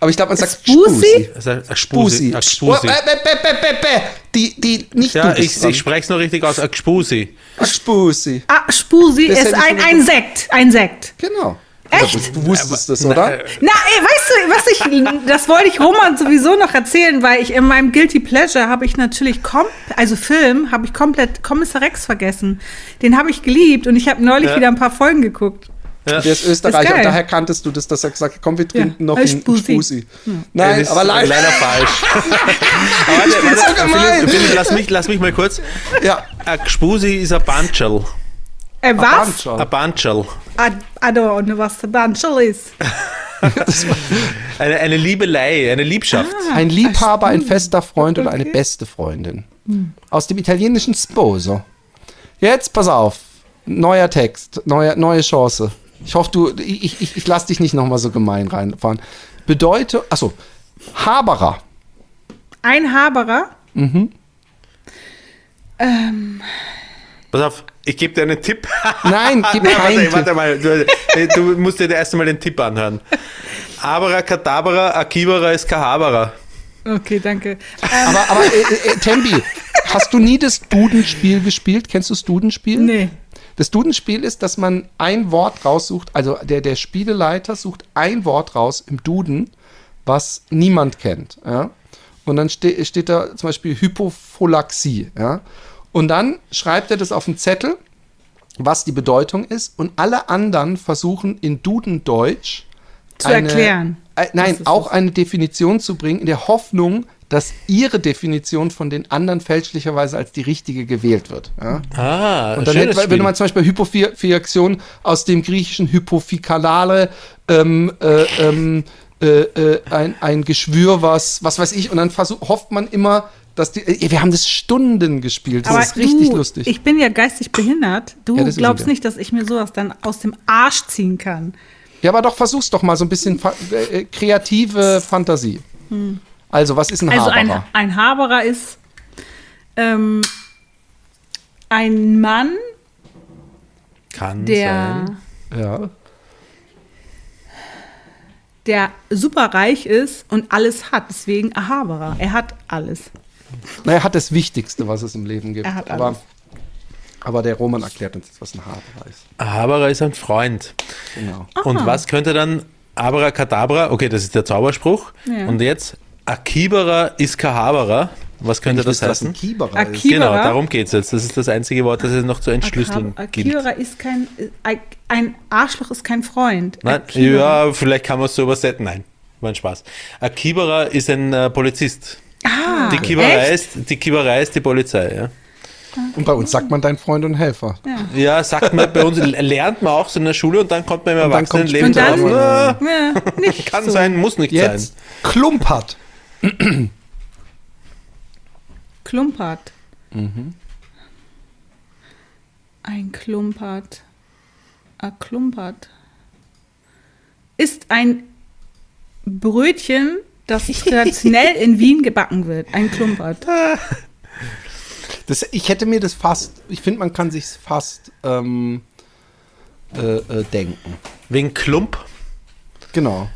Aber ich glaube, man sagt Spusi. Spusi. Äh, äh, äh, äh, äh, äh. Die, die, nicht Ja, ich, ich spreche es noch richtig aus. Spusi. Xpusi. Ah, Spusi ist ein, ein Sekt. Ein Sekt. Genau. Echt? Du wusstest das, oder? Na, ey, weißt du, was ich, das wollte ich Roman sowieso noch erzählen, weil ich in meinem Guilty Pleasure habe ich natürlich, kom also Film, habe ich komplett Kommissar Rex vergessen. Den habe ich geliebt und ich habe neulich Ja. wieder ein paar Folgen geguckt. Ja. Der ist Österreicher und daher kanntest du das, dass er gesagt hat, komm, wir trinken noch ein einen Spusi. Spusi. Das Nein, ist aber leider. leider falsch. Aber warte, bin so gemein. Philipp, Philipp, lass, mich, lass mich mal kurz. Ja, Ein Gspusi ist ein Bancherl. Äh, was? Ein Bancherl. I, I don't know, was der Banschel ist. Eine, eine Liebelei, eine Liebschaft. Ein Liebhaber, ein fester Freund oder eine beste Freundin. Aus dem italienischen Sposo. Jetzt, pass auf. Neuer Text, neue, neue Chance. Ich hoffe, du, ich, ich, ich lass dich nicht nochmal so gemein reinfahren. Bedeutet, achso, Haberer. Ein Haberer. Pass auf, ich gebe dir einen Tipp. Nein, gib Nein, keinen warte, Tipp. warte mal. Du, du musst dir erst einmal den Tipp anhören. Abera, Kadabra, Akibara ist Kahabara. Okay, danke. Aber, aber äh, äh, Tembi, hast du nie das Dudenspiel gespielt? Kennst du das Dudenspiel? Nee. Das Dudenspiel ist, dass man ein Wort raussucht, also der, der Spieleleiter sucht ein Wort raus im Duden, was niemand kennt. Ja? Und dann ste steht da zum Beispiel Hypopholaxie. Ja? Und dann schreibt er das auf einen Zettel, was die Bedeutung ist, und alle anderen versuchen in Dudendeutsch Zu erklären. Äh, nein, auch eine Definition zu bringen, in der Hoffnung, dass ihre Definition von den anderen fälschlicherweise als die richtige gewählt wird. Ja? Ah, Und dann hätte, wenn man zum Beispiel Hypophiaktion aus dem griechischen Hypophikalare ähm, äh, ähm, äh, äh, ein, ein Geschwür, was, was weiß ich, und dann versuch, hofft man immer, dass die. Äh, wir haben das Stunden gespielt. Das Aber ist richtig du, lustig. Ich bin ja geistig behindert. Du Ja, glaubst nicht, dass ich mir sowas dann aus dem Arsch ziehen kann. ja, aber doch, versuch's doch mal so ein bisschen fa äh, kreative Fantasie. Also, was ist ein Also ein, Haberer? ein Haberer ist ähm, ein Mann, Kann der, sein. ja. der super reich ist und alles hat. Deswegen ein Haberer. Er hat alles. Na, er hat das Wichtigste, was es im Leben gibt. Er hat aber, alles. aber der Roman erklärt uns jetzt, was ein Haberer ist. Habara ist ein Freund. Genau. Und was könnte dann Abra Kadabra, okay, das ist der Zauberspruch. Ja. Und jetzt Akibara ist Kahabara. Was könnte Ich das ein heißen? Kieberer Aki- ist. Kieberer? Genau, darum geht es jetzt. Das ist das einzige Wort, das es noch zu entschlüsseln Ein gibt. Akira ist kein. Ein, ein Arschloch ist kein Freund. Nein, ja, vielleicht kann man es so übersetzen. Nein, war ein Spaß. Kieberer ist ein äh, Polizist. Ah, Die Kieberei, echt? ist, die Kieberei ist die Polizei, ja. Und bei uns sagt man dein Freund und Helfer. Ja, sagt man bei uns, lernt man auch so in der Schule und dann kommt man im Erwachsenenleben drauf. Ah, ja, nicht kann so. sein, muss nicht Jetzt sein. Klumpert. Klumpert. Mhm. Ein Klumpert. Ein Klumpert. Ist ein Brötchen, das traditionell in Wien gebacken wird. Ein Klumpert. Das, ich hätte mir das fast, ich finde, man kann sich fast ähm, äh, äh, denken. Wegen Klump. Genau.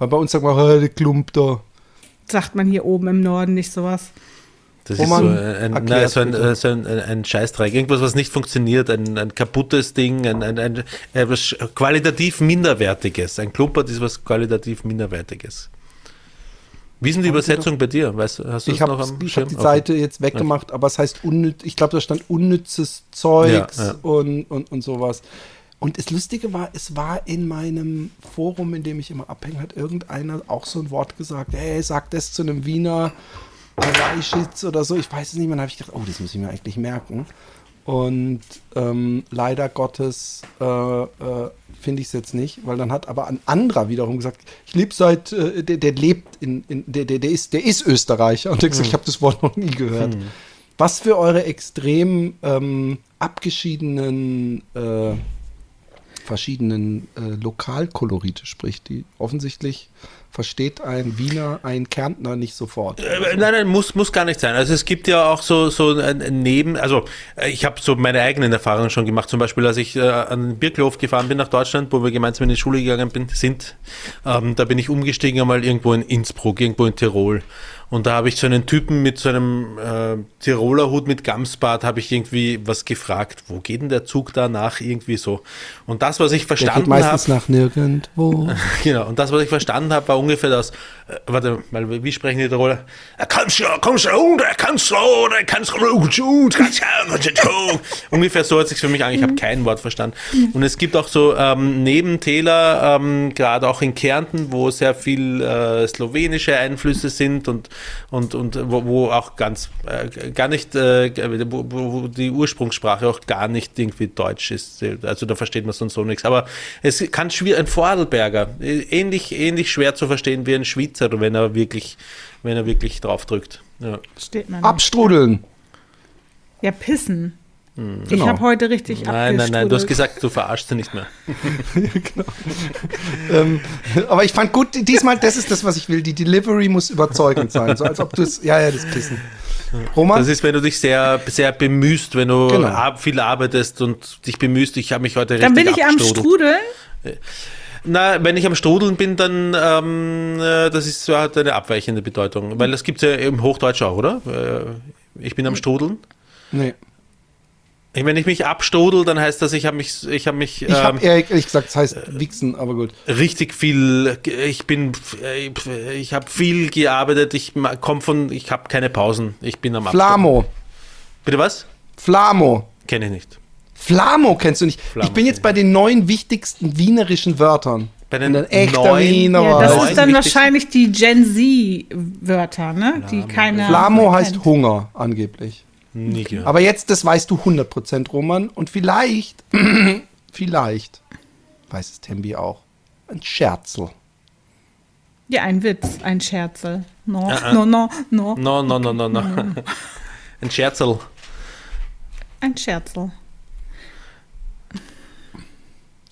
Weil bei uns sagt man, "Ah, der Klump da. Sagt man hier oben im Norden nicht sowas. Das ist so ein, nein, so ein, äh, so ein, ein, ein Scheißdreieck. Irgendwas, was nicht funktioniert, ein, ein kaputtes Ding, ein, ein, ein, etwas qualitativ Minderwertiges. Ein Klumpert ist was qualitativ Minderwertiges. Wie ist denn die Übersetzung bei dir? Weißt, du, hast du Ich das habe noch am hab die Okay. Seite jetzt weggemacht, aber es heißt unnütz, ich glaube, da stand unnützes Zeugs Ja, ja. Und, und, und sowas. Und das Lustige war, es war in meinem Forum, in dem ich immer abhänge, hat irgendeiner auch so ein Wort gesagt, hey, sag das zu einem Wiener Reischitz oder so, ich weiß es nicht mehr, dann habe ich gedacht, oh, das muss ich mir eigentlich merken. Und ähm, leider Gottes äh, äh, finde ich es jetzt nicht, weil dann hat aber ein anderer wiederum gesagt, ich lebe seit, äh, der, der lebt in, in der, der, der, ist, der ist Österreicher und der hat gesagt, ich habe das Wort noch nie gehört. Was für eure extrem ähm, abgeschiedenen äh, verschiedenen äh, Lokalkolorite spricht, die offensichtlich versteht ein Wiener, ein Kärntner nicht sofort. Äh, Nein, nein, muss, muss gar nicht sein. Also es gibt ja auch so, so ein Neben, also äh, ich habe so meine eigenen Erfahrungen schon gemacht. Zum Beispiel, als ich äh, an Birklof gefahren bin nach Deutschland, wo wir gemeinsam in die Schule gegangen bin, sind, ähm, da bin ich umgestiegen einmal irgendwo in Innsbruck, irgendwo in Tirol. Und da habe ich so einen Typen mit so einem äh, Tiroler Hut mit Gamsbart, habe ich irgendwie was gefragt, wo geht denn der Zug da nach? Irgendwie so. Und das, was ich verstanden habe, meistens nach nirgendwo. Genau, und das, was ich verstanden habe, war ungefähr das, warte mal, wie sprechen die Tiroler? Er kannst ja, kommst du kannst du kannst du kannst du Ungefähr so hat sich für mich an. Ich habe kein Wort verstanden. Und es gibt auch so ähm, Nebentäler, ähm, gerade auch in Kärnten, wo sehr viel äh, slowenische Einflüsse sind und, und, und wo, wo auch ganz äh, gar nicht, äh, wo, wo die Ursprungssprache auch gar nicht irgendwie deutsch ist. Also da versteht man sonst so nichts. Aber es kann schwierig, ein Vorarlberger, äh, ähnlich, ähnlich schwer zu verstehen wie ein Schweizer, wenn er wirklich, wenn er wirklich drauf drückt. Ja. Steht man. nicht. Abstrudeln. Ja, pissen. Hm. Ich Genau. habe heute richtig Nein, nein, nein, du hast gesagt, du verarschst sie nicht mehr. Ähm, aber ich fand gut, diesmal, das ist das, was ich will. Die Delivery muss überzeugend sein. So als ob du es, ja, ja, das Pissen. Roman? Das ist, wenn du dich sehr, sehr bemühst, wenn du Genau. ab- viel arbeitest und dich bemühst. Ich habe mich heute Dann bin richtig ich am. Strudeln. Na, wenn ich am Strudeln bin, dann ähm, äh, das ist so hat eine abweichende Bedeutung. Weil das gibt es ja im Hochdeutsch auch, oder? Äh, Ich bin am Strudeln. nee. Ich- Wenn ich mich abstrudel, dann heißt das, ich habe mich, ich habe mich Ich ähm, habe ehrlich gesagt, es heißt Wichsen, aber gut. richtig viel, ich bin, ich habe viel gearbeitet, ich komme von, ich habe keine Pausen, ich bin am Abstrudel. Flamo. Bitte was? Flamo. Kenne ich nicht. Flamo kennst du nicht. Flamo ich bin jetzt bei den neun wichtigsten wienerischen Wörtern. Bei den echter neun- Wiener Ja, das Neun ist dann wahrscheinlich die Gen Z-Wörter, ne? Die keine. Flamo heißt kennt. Hunger, angeblich. Nie gehört. Aber jetzt, das weißt du 100% Roman. Und vielleicht, vielleicht, weiß es Tembi auch, ein Scherzel. Ja, ein Witz, ein Scherzel. No, Ah, ah. no, no, no. No, no, no, no, no. Ein Scherzel. Ein Scherzel.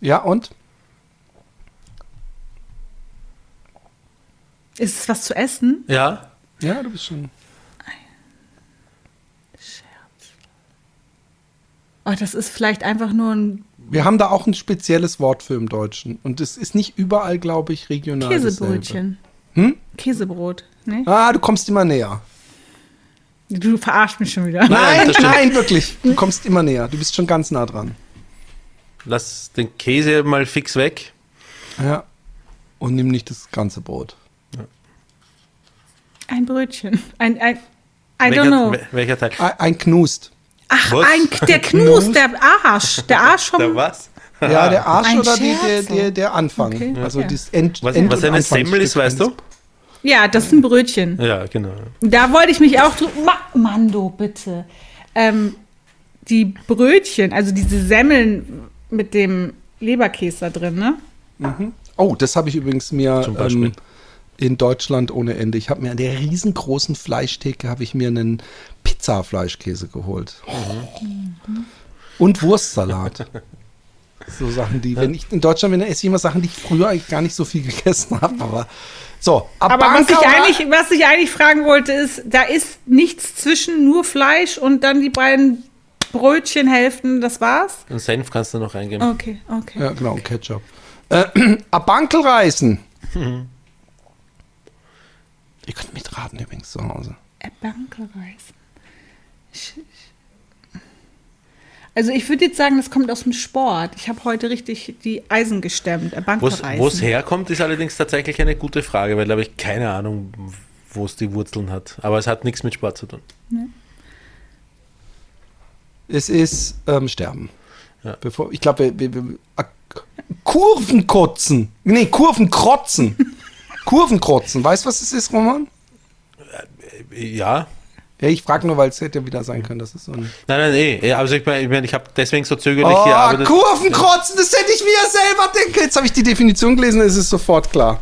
Ja, und? Ist es was zu essen? Ja? Ja, du bist schon. Oh, das ist vielleicht einfach nur ein Wir haben da auch ein spezielles Wort für im Deutschen. Und es ist nicht überall, glaube ich, regional. Käsebrötchen. Hm? Käsebrot. Ne? dasselbe. Ah, du kommst immer näher. Du verarschst mich schon wieder. Nein, nein, wirklich. Du kommst immer näher. Du bist schon ganz nah dran. Lass den Käse mal fix weg. Ja. Und nimm nicht das ganze Brot. Ein Brötchen. Ein, ein, I welcher, don't know. wel- welcher Teil? Ein, Knust. Ach, ein, der Knus, der Arsch. Der Arsch vom. Der was? Ja, der Arsch Ein oder die, der, der, der Anfang. Okay. Also Ja. das End, Was, End was eine Semmel ist, weißt du? Ja, das ist ein Brötchen. Ja, genau. Da wollte ich mich auch drüber. Ma Mando, bitte. Ähm, die Brötchen, also diese Semmeln mit dem Leberkäse da drin, ne? Oh, das habe ich übrigens mir Zum Beispiel. ähm, in Deutschland ohne Ende. Ich habe mir an der riesengroßen Fleischtheke habe ich mir einen Pizza-Fleischkäse geholt. Und Wurstsalat. So Sachen, die, wenn ich in Deutschland bin, dann esse ich immer Sachen, die ich früher eigentlich gar nicht so viel gegessen habe. Aber so, Aber was ich, eigentlich, was ich eigentlich fragen wollte, ist, da ist nichts zwischen, nur Fleisch und dann die beiden Brötchenhälften, das war's? Und Senf kannst du noch reingeben. Okay, okay. Ja, genau, und Ketchup. Äh, Abankelreisen. Ihr könnt mitraten übrigens zu Hause. Bankelreis. Also ich würde jetzt sagen, das kommt aus dem Sport. Ich habe heute richtig die Eisen gestemmt. Äh, Wo es herkommt, ist allerdings tatsächlich eine gute Frage, weil da habe ich keine Ahnung, wo es die Wurzeln hat. Aber es hat nichts mit Sport zu tun. Es ist ähm, Sterben. Ja. Bevor, ich glaube, wir, wir, wir, ah, Kurvenkotzen. Nee, Kurvenkrotzen. Kurvenkrotzen. Weißt du, was es ist, Roman? Ja. Ja, ich frage nur, weil es hätte wieder sein können, dass es so ein. Nein, nein, nee. Also ich meine, ich, mein, ich habe deswegen so zögerlich Oh, gearbeitet. Kurvenkrotzen, das hätte ich mir selber denken. Jetzt habe ich die Definition gelesen, es ist sofort klar.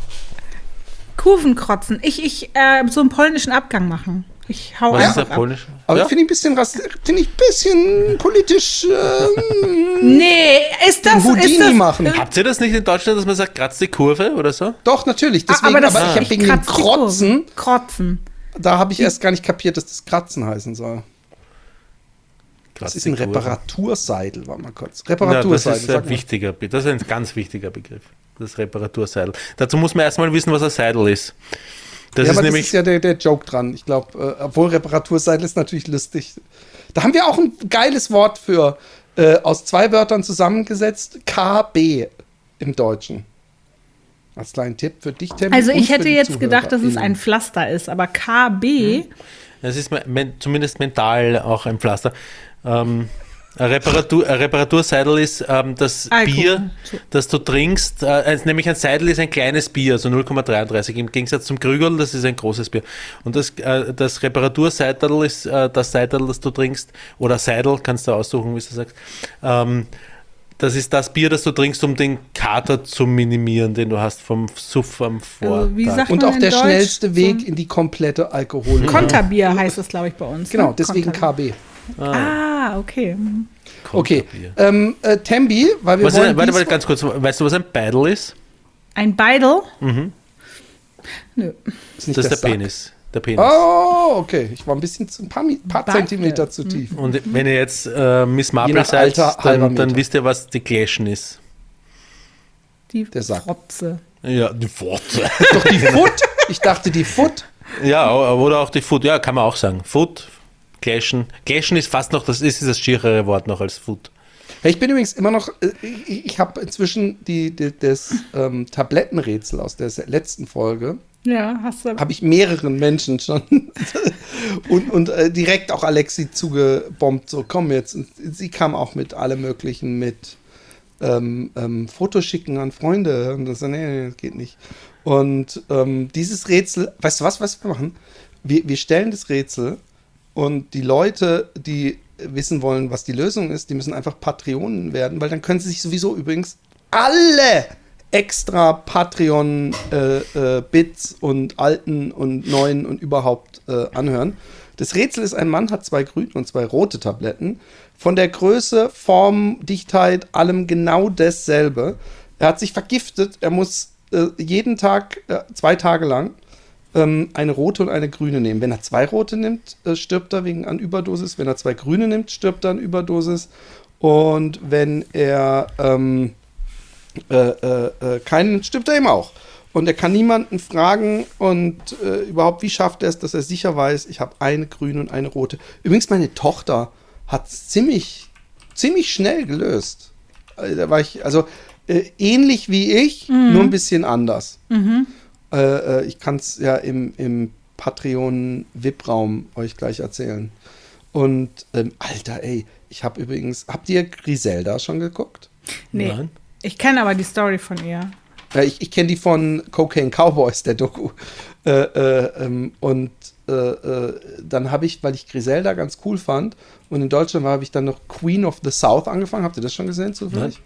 Kurvenkrotzen. Ich, ich, äh, so einen polnischen Abgang machen. Ich hau Was ist einfach der ab. polnisch? Aber ja? finde ich ein bisschen finde ich ein bisschen politisch ähm, Nee, ist das, Houdini ist das machen. Habt ihr das nicht in Deutschland, dass man sagt, kratzt die Kurve oder so? Doch, natürlich. Ah, Deswegen, aber, das- ich habe wegen dem. Krotzen, Krotzen. da habe ich erst gar nicht kapiert, dass das Kratzen heißen soll. Das ist ein. Reparaturseidel, war mal kurz. Ja, das Reparaturseidel. ist ein wichtiger, das ist ein ganz wichtiger Begriff. Das Reparaturseidel. Dazu muss man erstmal wissen, was ein Seidel ist. Das ja, ist aber nämlich. das ist ja der, der Joke dran. Ich glaube, äh, obwohl Reparaturseidel ist natürlich lustig. Da haben wir auch ein geiles Wort für, äh, aus zwei Wörtern zusammengesetzt, KB im Deutschen. Als kleinen Tipp für dich, Tempi. Also ich hätte jetzt gedacht, dass es ein Pflaster ist, aber KB, Das ist me- men zumindest mental auch ein Pflaster. Ähm, ein Reparatur, ein Reparaturseidel ist ähm, das Alkohol. Bier, das du trinkst. Äh, also nämlich ein Seidel ist ein kleines Bier, also 0,33 im Gegensatz zum Krügel, das ist ein großes Bier. Und das, äh, das Reparaturseidel ist äh, das Seidel, das du trinkst, oder Seidel, kannst du aussuchen, wie du sagst. Ähm, das ist das Bier, das du trinkst, um den Kater zu minimieren, den du hast vom Suff am Vortag. also wie sagt Und auch der Deutsch? schnellste Weg in die komplette Alkohol. Konterbier heißt es, glaube ich, bei uns. Genau, ne? deswegen. KB. Ah, okay. Okay, Konterbier. ähm, äh, Tembi, weil wir Was wollen ist, warte, warte, ganz kurz. Weißt du, was ein Beidel ist? Ein Beidel? Mhm. Nö. ist nicht Das ist der Sack. Penis. Der Penis. Oh, okay. Ich war ein bisschen zu, ein paar, paar. Zentimeter zu tief. Und wenn ihr jetzt äh, Miss Marple seid, dann, dann wisst ihr, was die Gläschen ist. Die Der Sack. Frotze. Ja, die Fotze. Doch die Foot. Ich dachte die Foot. ja, oder auch die Foot. Ja, kann man auch sagen. Foot, Gläschen. Gläschen ist fast noch, das ist das schierere Wort noch als. Hey, ich bin übrigens immer noch, äh, ich, ich habe inzwischen die, die, das ähm, Tablettenrätsel aus der letzten Folge, Ja, hast du. habe ich mehreren Menschen schon und, und äh, direkt auch Alexi zugebombt, so komm jetzt. Und sie kam auch mit allem möglichen, mit ähm, ähm, Fotos schicken an Freunde. Und das, nee, nee, das geht nicht. Und ähm, dieses Rätsel, weißt du was, was wir machen? Wir, wir stellen das Rätsel und die Leute, die wissen wollen, was die Lösung ist, die müssen einfach Patreonen werden, weil dann können sie sich sowieso übrigens alle extra Patreon-Bits und alten und neuen und überhaupt äh, anhören. Das Rätsel ist, ein Mann hat zwei grüne und zwei rote Tabletten. Von der Größe, Form, Dichtheit, allem genau dasselbe. Er hat sich vergiftet. Er muss äh, jeden Tag, äh, zwei Tage lang, ähm, eine rote und eine grüne nehmen. Wenn er zwei rote nimmt, äh, stirbt er wegen an Überdosis. Wenn er zwei grüne nimmt, stirbt er an Überdosis. Und wenn er ähm, äh, äh, äh, keinen nimmt, stirbt er eben auch. Und er kann niemanden fragen und äh, überhaupt, wie schafft er es, dass er sicher weiß, ich habe eine grüne und eine rote. Übrigens, meine Tochter hat es ziemlich, ziemlich schnell gelöst. Äh, Da war ich, also äh, ähnlich wie ich, nur ein bisschen anders. Äh, äh, ich kann es ja im, im Patreon-VIP-Raum euch gleich erzählen. Und ähm, Alter, ey, ich habe übrigens, habt ihr Griselda schon geguckt? Nee. Nein. Ich kenne aber die Story von ihr. Ja, ich ich kenne die von Cocaine Cowboys, der Doku. Äh, äh, ähm, und äh, äh, dann habe ich, weil ich Griselda ganz cool fand und in Deutschland war, habe ich dann noch Queen of the South angefangen. Habt ihr das schon gesehen zufällig?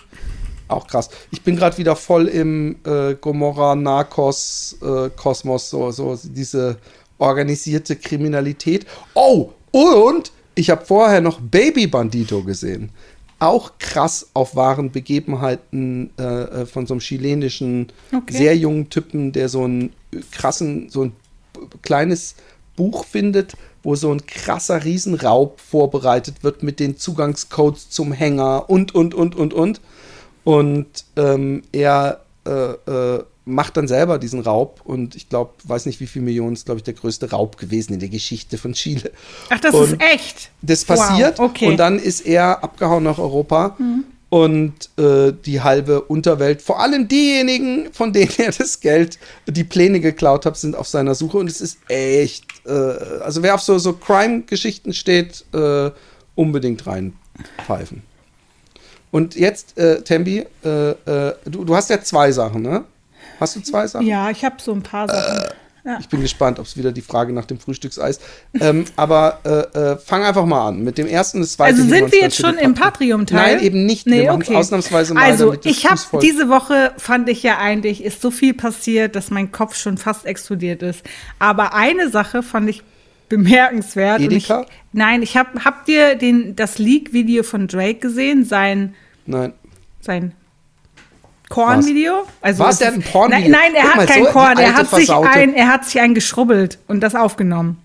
Auch krass. Ich bin gerade wieder voll im äh, Gomorra Narcos äh, Kosmos, so, so diese organisierte Kriminalität. Oh, und ich habe vorher noch Baby Bandito gesehen. Auch krass auf wahren Begebenheiten äh, äh, von so einem chilenischen, Okay. sehr jungen Typen, der so einen krassen, so ein kleines Buch findet, wo so ein krasser Riesenraub vorbereitet wird mit den Zugangscodes zum Hänger und, und, und, und, und. Und ähm, er äh, äh, macht dann selber diesen Raub und ich glaube, weiß nicht wie viel Millionen, ist glaube ich der größte Raub gewesen in der Geschichte von Chile. Ach, das Und ist echt. Das Wow, passiert okay. und dann ist er abgehauen nach Europa und äh, die halbe Unterwelt, vor allem diejenigen, von denen er das Geld, die Pläne geklaut hat, sind auf seiner Suche und es ist echt, äh, also wer auf so, so Crime-Geschichten steht, äh, unbedingt reinpfeifen. Und jetzt, äh, Tembi, äh, äh, du, du hast ja zwei Sachen, ne? Hast du zwei Sachen? Ja, ich habe so ein paar Sachen. Ich bin gespannt, ob es wieder die Frage nach dem Frühstückseis. ähm, aber äh, äh, fang einfach mal an mit dem ersten und das zweite. Also sind wir jetzt schon im Patreon-Teil? Nein, eben nicht. Nee, wir okay. ausnahmsweise mal. Also, ich habe diese Woche fand ich ja eigentlich, ist so viel passiert, dass mein Kopf schon fast explodiert ist. Aber eine Sache fand ich bemerkenswert. Und ich, Edeka? nein, ich habe, habt ihr den, das Leak-Video von Drake gesehen? Sein, Nein. sein Korn-Video? Also Was, es ist- ein Pornvideo? Nein, nein, er Guck hat mal, kein so Korn. Er hat, sich Versaute. ein, er hat sich einen geschrubbelt und das aufgenommen.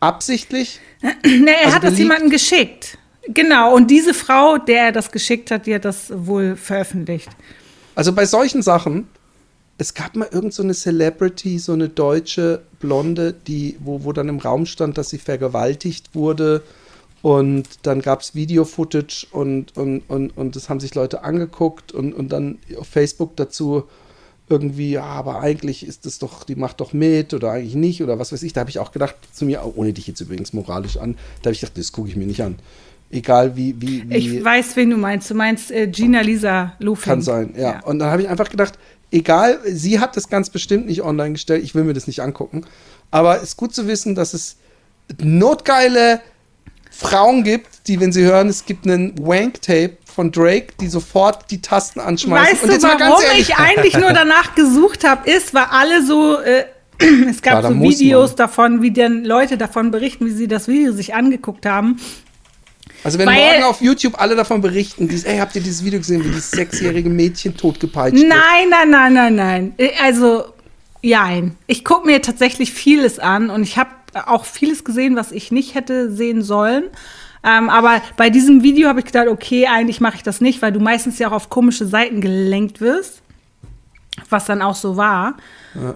Absichtlich? Nee, er Also hat das jemandem geschickt. Genau, und diese Frau, der er das geschickt hat, die hat das wohl veröffentlicht. Also bei solchen Sachen, es gab mal irgend so eine Celebrity, so eine deutsche Blonde, die, wo, wo dann im Raum stand, dass sie vergewaltigt wurde. Und dann gab es Video-Footage und, und, und, und das haben sich Leute angeguckt und, und dann auf Facebook dazu irgendwie, ja, aber eigentlich ist das doch, die macht doch mit oder eigentlich nicht oder was weiß ich. Da habe ich auch gedacht, zu mir, ohne dich jetzt übrigens moralisch an, da habe ich gedacht, das gucke ich mir nicht an. Egal wie, wie, wie. Ich weiß, wen du meinst. Du meinst äh, Gina Lisa Lofing. Kann sein, ja. Und dann habe ich einfach gedacht, egal, sie hat das ganz bestimmt nicht online gestellt, ich will mir das nicht angucken. Aber es ist gut zu wissen, dass es notgeile Frauen gibt, die, wenn sie hören, es gibt einen Wank-Tape von Drake, die sofort die Tasten anschmeißen. Weißt Und du, warum ganz ehrlich, ich eigentlich nur danach gesucht habe, ist, weil alle so, äh, es Ja, gab da so Videos davon, wie dann Leute davon berichten, wie sie das Video sich angeguckt haben. Also wenn weil- morgen auf YouTube alle davon berichten, dieses, ey, habt ihr dieses Video gesehen, wie dieses sechsjährige Mädchen totgepeitscht wird? Nein, nein, nein, nein, nein. Äh, Also, jein. Ich gucke mir tatsächlich vieles an und ich habe auch vieles gesehen, was ich nicht hätte sehen sollen. Ähm, aber bei diesem Video habe ich gedacht, okay, eigentlich mache ich das nicht, weil du meistens ja auch auf komische Seiten gelenkt wirst. Was dann auch so war.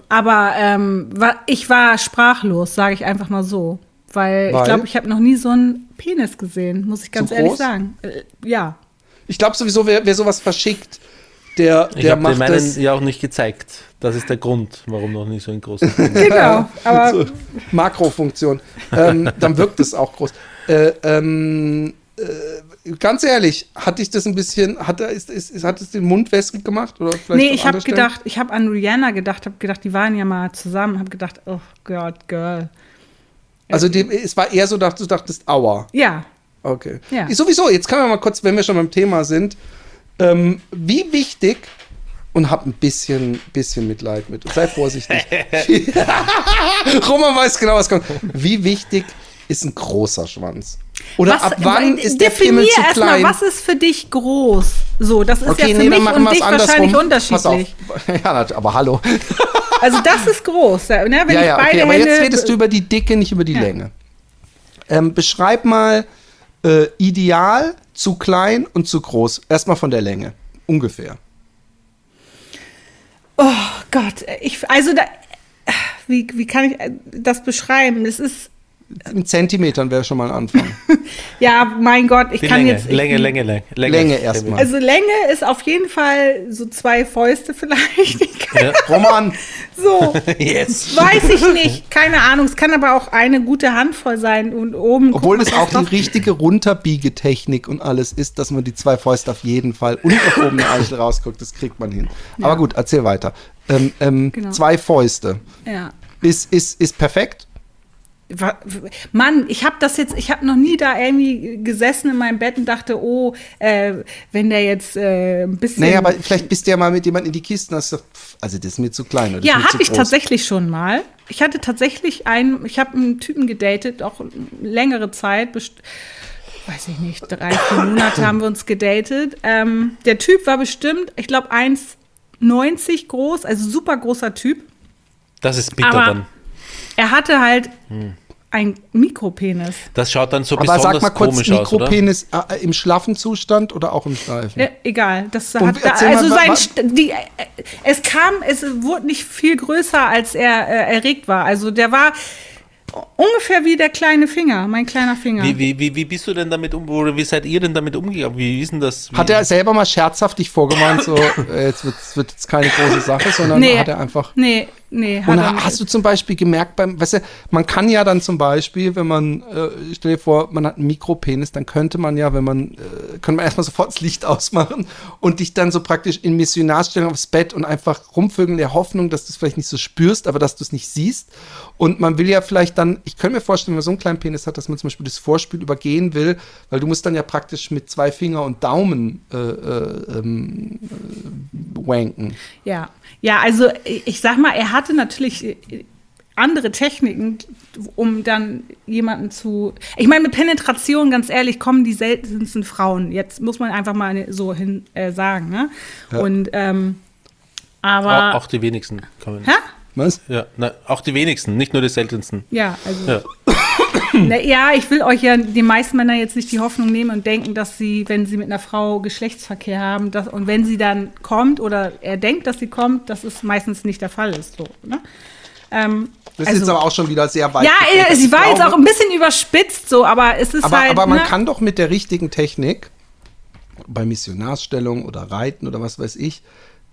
Aber ähm, ich war sprachlos, sage ich einfach mal so. Weil, Weil? ich glaube, ich habe noch nie so einen Penis gesehen, muss ich ganz ehrlich groß? sagen. Äh, ja. Ich glaube sowieso, wer, wer sowas verschickt, der, Ich der habe dir macht meinen das. ja auch nicht gezeigt. Das ist der Grund, warum noch nicht so ein großes. Genau. Aber so, Makrofunktion. ähm, dann wirkt es auch groß. Äh, ähm, äh, ganz ehrlich, hat dich das ein bisschen, hat, er- ist, ist, ist, hat es den Mund wässrig gemacht? Oder vielleicht Nee, ich habe gedacht, ich habe an Rihanna gedacht, habe gedacht, die waren ja mal zusammen, habe gedacht, oh Gott, Girl. Also die, es war eher so, dass du dachtest, aua. Ja, Okay. Ja. Sowieso, jetzt können wir mal kurz, wenn wir schon beim Thema sind, ähm, wie wichtig und hab ein bisschen, bisschen Mitleid mit. Sei vorsichtig. Roman weiß genau, was kommt. Wie wichtig ist ein großer Schwanz? Oder was, ab wann ist der Pimmel zu klein? Mal, was ist für dich groß? So, das ist okay, ja für nee, mich und dich wahrscheinlich Pass auf. unterschiedlich. Ja, aber hallo. Also das ist groß. ja, Ne? Wenn ja, ich beide okay, aber Hände, jetzt redest du über die Dicke, nicht über die Ja. Länge. Ähm, beschreib mal äh, ideal, zu klein und zu groß. Erstmal von der Länge. Ungefähr. Oh Gott, ich, also da, wie, wie kann ich äh, das beschreiben? Das ist, In Zentimetern wäre schon mal ein Anfang. ja, mein Gott, ich Die kann Länge, jetzt. ich, Länge, Länge, Länge, Länge. Länge erstmal. Also Länge ist auf jeden Fall so zwei Fäuste vielleicht. Ja. Roman, So, Yes. weiß ich nicht. Keine Ahnung. Es kann aber auch eine gute Handvoll sein und oben. obwohl mal, auch die richtige Runterbiegetechnik und alles ist, dass man die zwei Fäuste auf jeden Fall und nach oben den Eichel rausguckt, das kriegt man hin. Aber gut, erzähl weiter. Ähm, ähm, Genau. Zwei Fäuste. Ja. Ist, ist, ist perfekt. Mann, ich habe das jetzt, ich habe noch nie da irgendwie gesessen in meinem Bett und dachte, oh, äh, wenn der jetzt äh, ein bisschen. Naja, aber vielleicht bist du ja mal mit jemandem in die Kisten, hast du, pff, also das ist mir zu klein. Oder Ja, zu ich groß. tatsächlich schon mal. Ich hatte tatsächlich einen, ich habe einen Typen gedatet, auch längere Zeit, best weiß ich nicht, drei, vier Monate haben wir uns gedatet. Ähm, der Typ war bestimmt, ich glaube, 1,90 groß, also super großer Typ. Das ist bitter Aber dann. Er hatte halt ein Mikropenis. Das schaut dann so Aber besonders sag mal kurz, komisch aus, oder? Mikropenis äh, im schlaffen Zustand oder auch im steifen? Ja, egal, das Und hat da, mal, also wa- sein die, äh, es kam, es wurde nicht viel größer, als er äh, erregt war. Also der war ungefähr wie der kleine Finger, mein kleiner Finger. Wie, wie, wie, wie bist du denn damit um, oder wie seid ihr denn damit umgegangen? Wie ist denn das? Wie, Hat er selber mal scherzhaft dich vorgewarnt, so, äh, jetzt wird, jetzt keine große Sache, sondern nee, hat er einfach. nee, nee, hat Und hast du zum Beispiel gemerkt, beim, weißt du, man kann ja dann zum Beispiel, wenn man, äh, stell dir vor, man hat einen Mikropenis, dann könnte man ja, wenn man, äh, könnte man erstmal sofort das Licht ausmachen und dich dann so praktisch in Missionarstellung aufs Bett und einfach rumvögeln in der Hoffnung, dass du es vielleicht nicht so spürst, aber dass du es nicht siehst. Und man will ja vielleicht dann, ich könnte mir vorstellen, wenn man so einen kleinen Penis hat, dass man zum Beispiel das Vorspiel übergehen will, weil du musst dann ja praktisch mit zwei Finger und Daumen äh, äh, äh, wanken. Ja, ja, also ich sag mal, er hatte natürlich äh, andere Techniken, um dann jemanden zu. Ich meine, mit Penetration, ganz ehrlich, kommen die seltensten Frauen. Jetzt muss man einfach mal so hin äh, sagen, ne? Und ähm, aber auch, auch die wenigsten kommen. Hä? Was? Ja, na, auch die wenigsten, nicht nur die seltensten. ja, also Ja. Na, ja, ich will euch ja die meisten Männer jetzt nicht die Hoffnung nehmen und denken, dass sie, wenn sie mit einer Frau Geschlechtsverkehr haben, dass, und wenn sie dann kommt oder er denkt, dass sie kommt, dass es meistens nicht der Fall ist. So, ne? ähm, Das ist also- jetzt aber auch schon wieder sehr weit. ja, äh, sie war jetzt auch ein bisschen überspitzt, so, aber es ist aber, halt. aber man ne? kann doch mit der richtigen Technik, bei Missionarsstellung oder Reiten oder was weiß ich,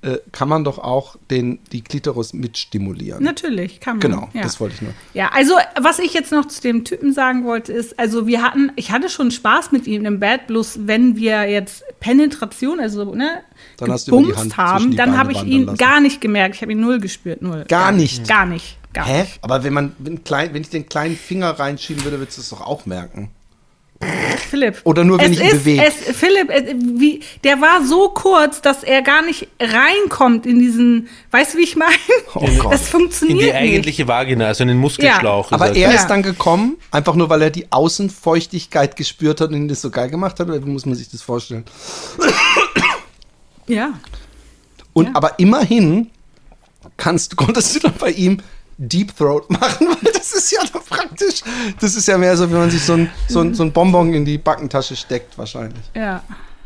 äh, kann man doch auch den, die Klitoris mitstimulieren. Natürlich, kann man. Genau, ja. das wollte ich nur. Ja, also was ich jetzt noch zu dem Typen sagen wollte, ist, also wir hatten, ich hatte schon Spaß mit ihm im Bett, bloß wenn wir jetzt Penetration, also ne, Dann hast du die gebumst haben, dann habe ich ihn lassen. gar nicht gemerkt. Ich habe ihn null gespürt, null. Gar nicht? Gar nicht. Gar Hä? nicht. Aber wenn man, wenn, klein, wenn ich den kleinen Finger reinschieben würde, würdest du es doch auch merken. Philipp. Oder nur, wenn es ich ihn ist, bewege. Es, Philipp, äh, wie, der war so kurz, dass er gar nicht reinkommt in diesen, weißt du, wie ich meine? Oh Gott. Das In funktioniert die nicht. eigentliche Vagina, also in den Muskelschlauch. Aber ist er Ja. ist dann gekommen, einfach nur, weil er die Außenfeuchtigkeit gespürt hat und ihn das so geil gemacht hat? Oder wie muss man sich das vorstellen? Ja. Und Ja. aber immerhin kannst, konntest du dann bei ihm Deep Throat machen, weil das ist ja doch praktisch. Das ist ja mehr so, wie man sich so ein, so ein, so ein Bonbon in die Backentasche steckt, wahrscheinlich. Ja.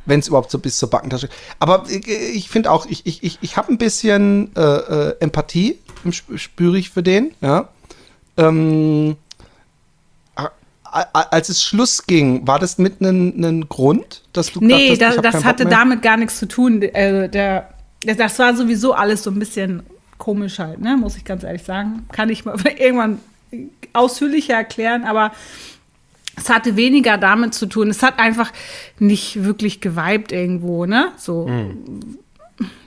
Wenn es überhaupt so bis zur Backentasche. Aber ich, ich finde auch, ich, ich, ich, habe ein bisschen äh, äh, Empathie, sp- spüre ich für den, ja. Ähm, als es Schluss ging, war das mit einem Grund, dass du Nee, hast, da, das hatte damit gar nichts zu tun. Der, der- das war sowieso alles so ein bisschen komisch halt, ne? muss ich ganz ehrlich sagen. Kann ich mal irgendwann ausführlicher erklären, aber es hatte weniger damit zu tun. Es hat einfach nicht wirklich geweibt irgendwo, ne? So. Hm.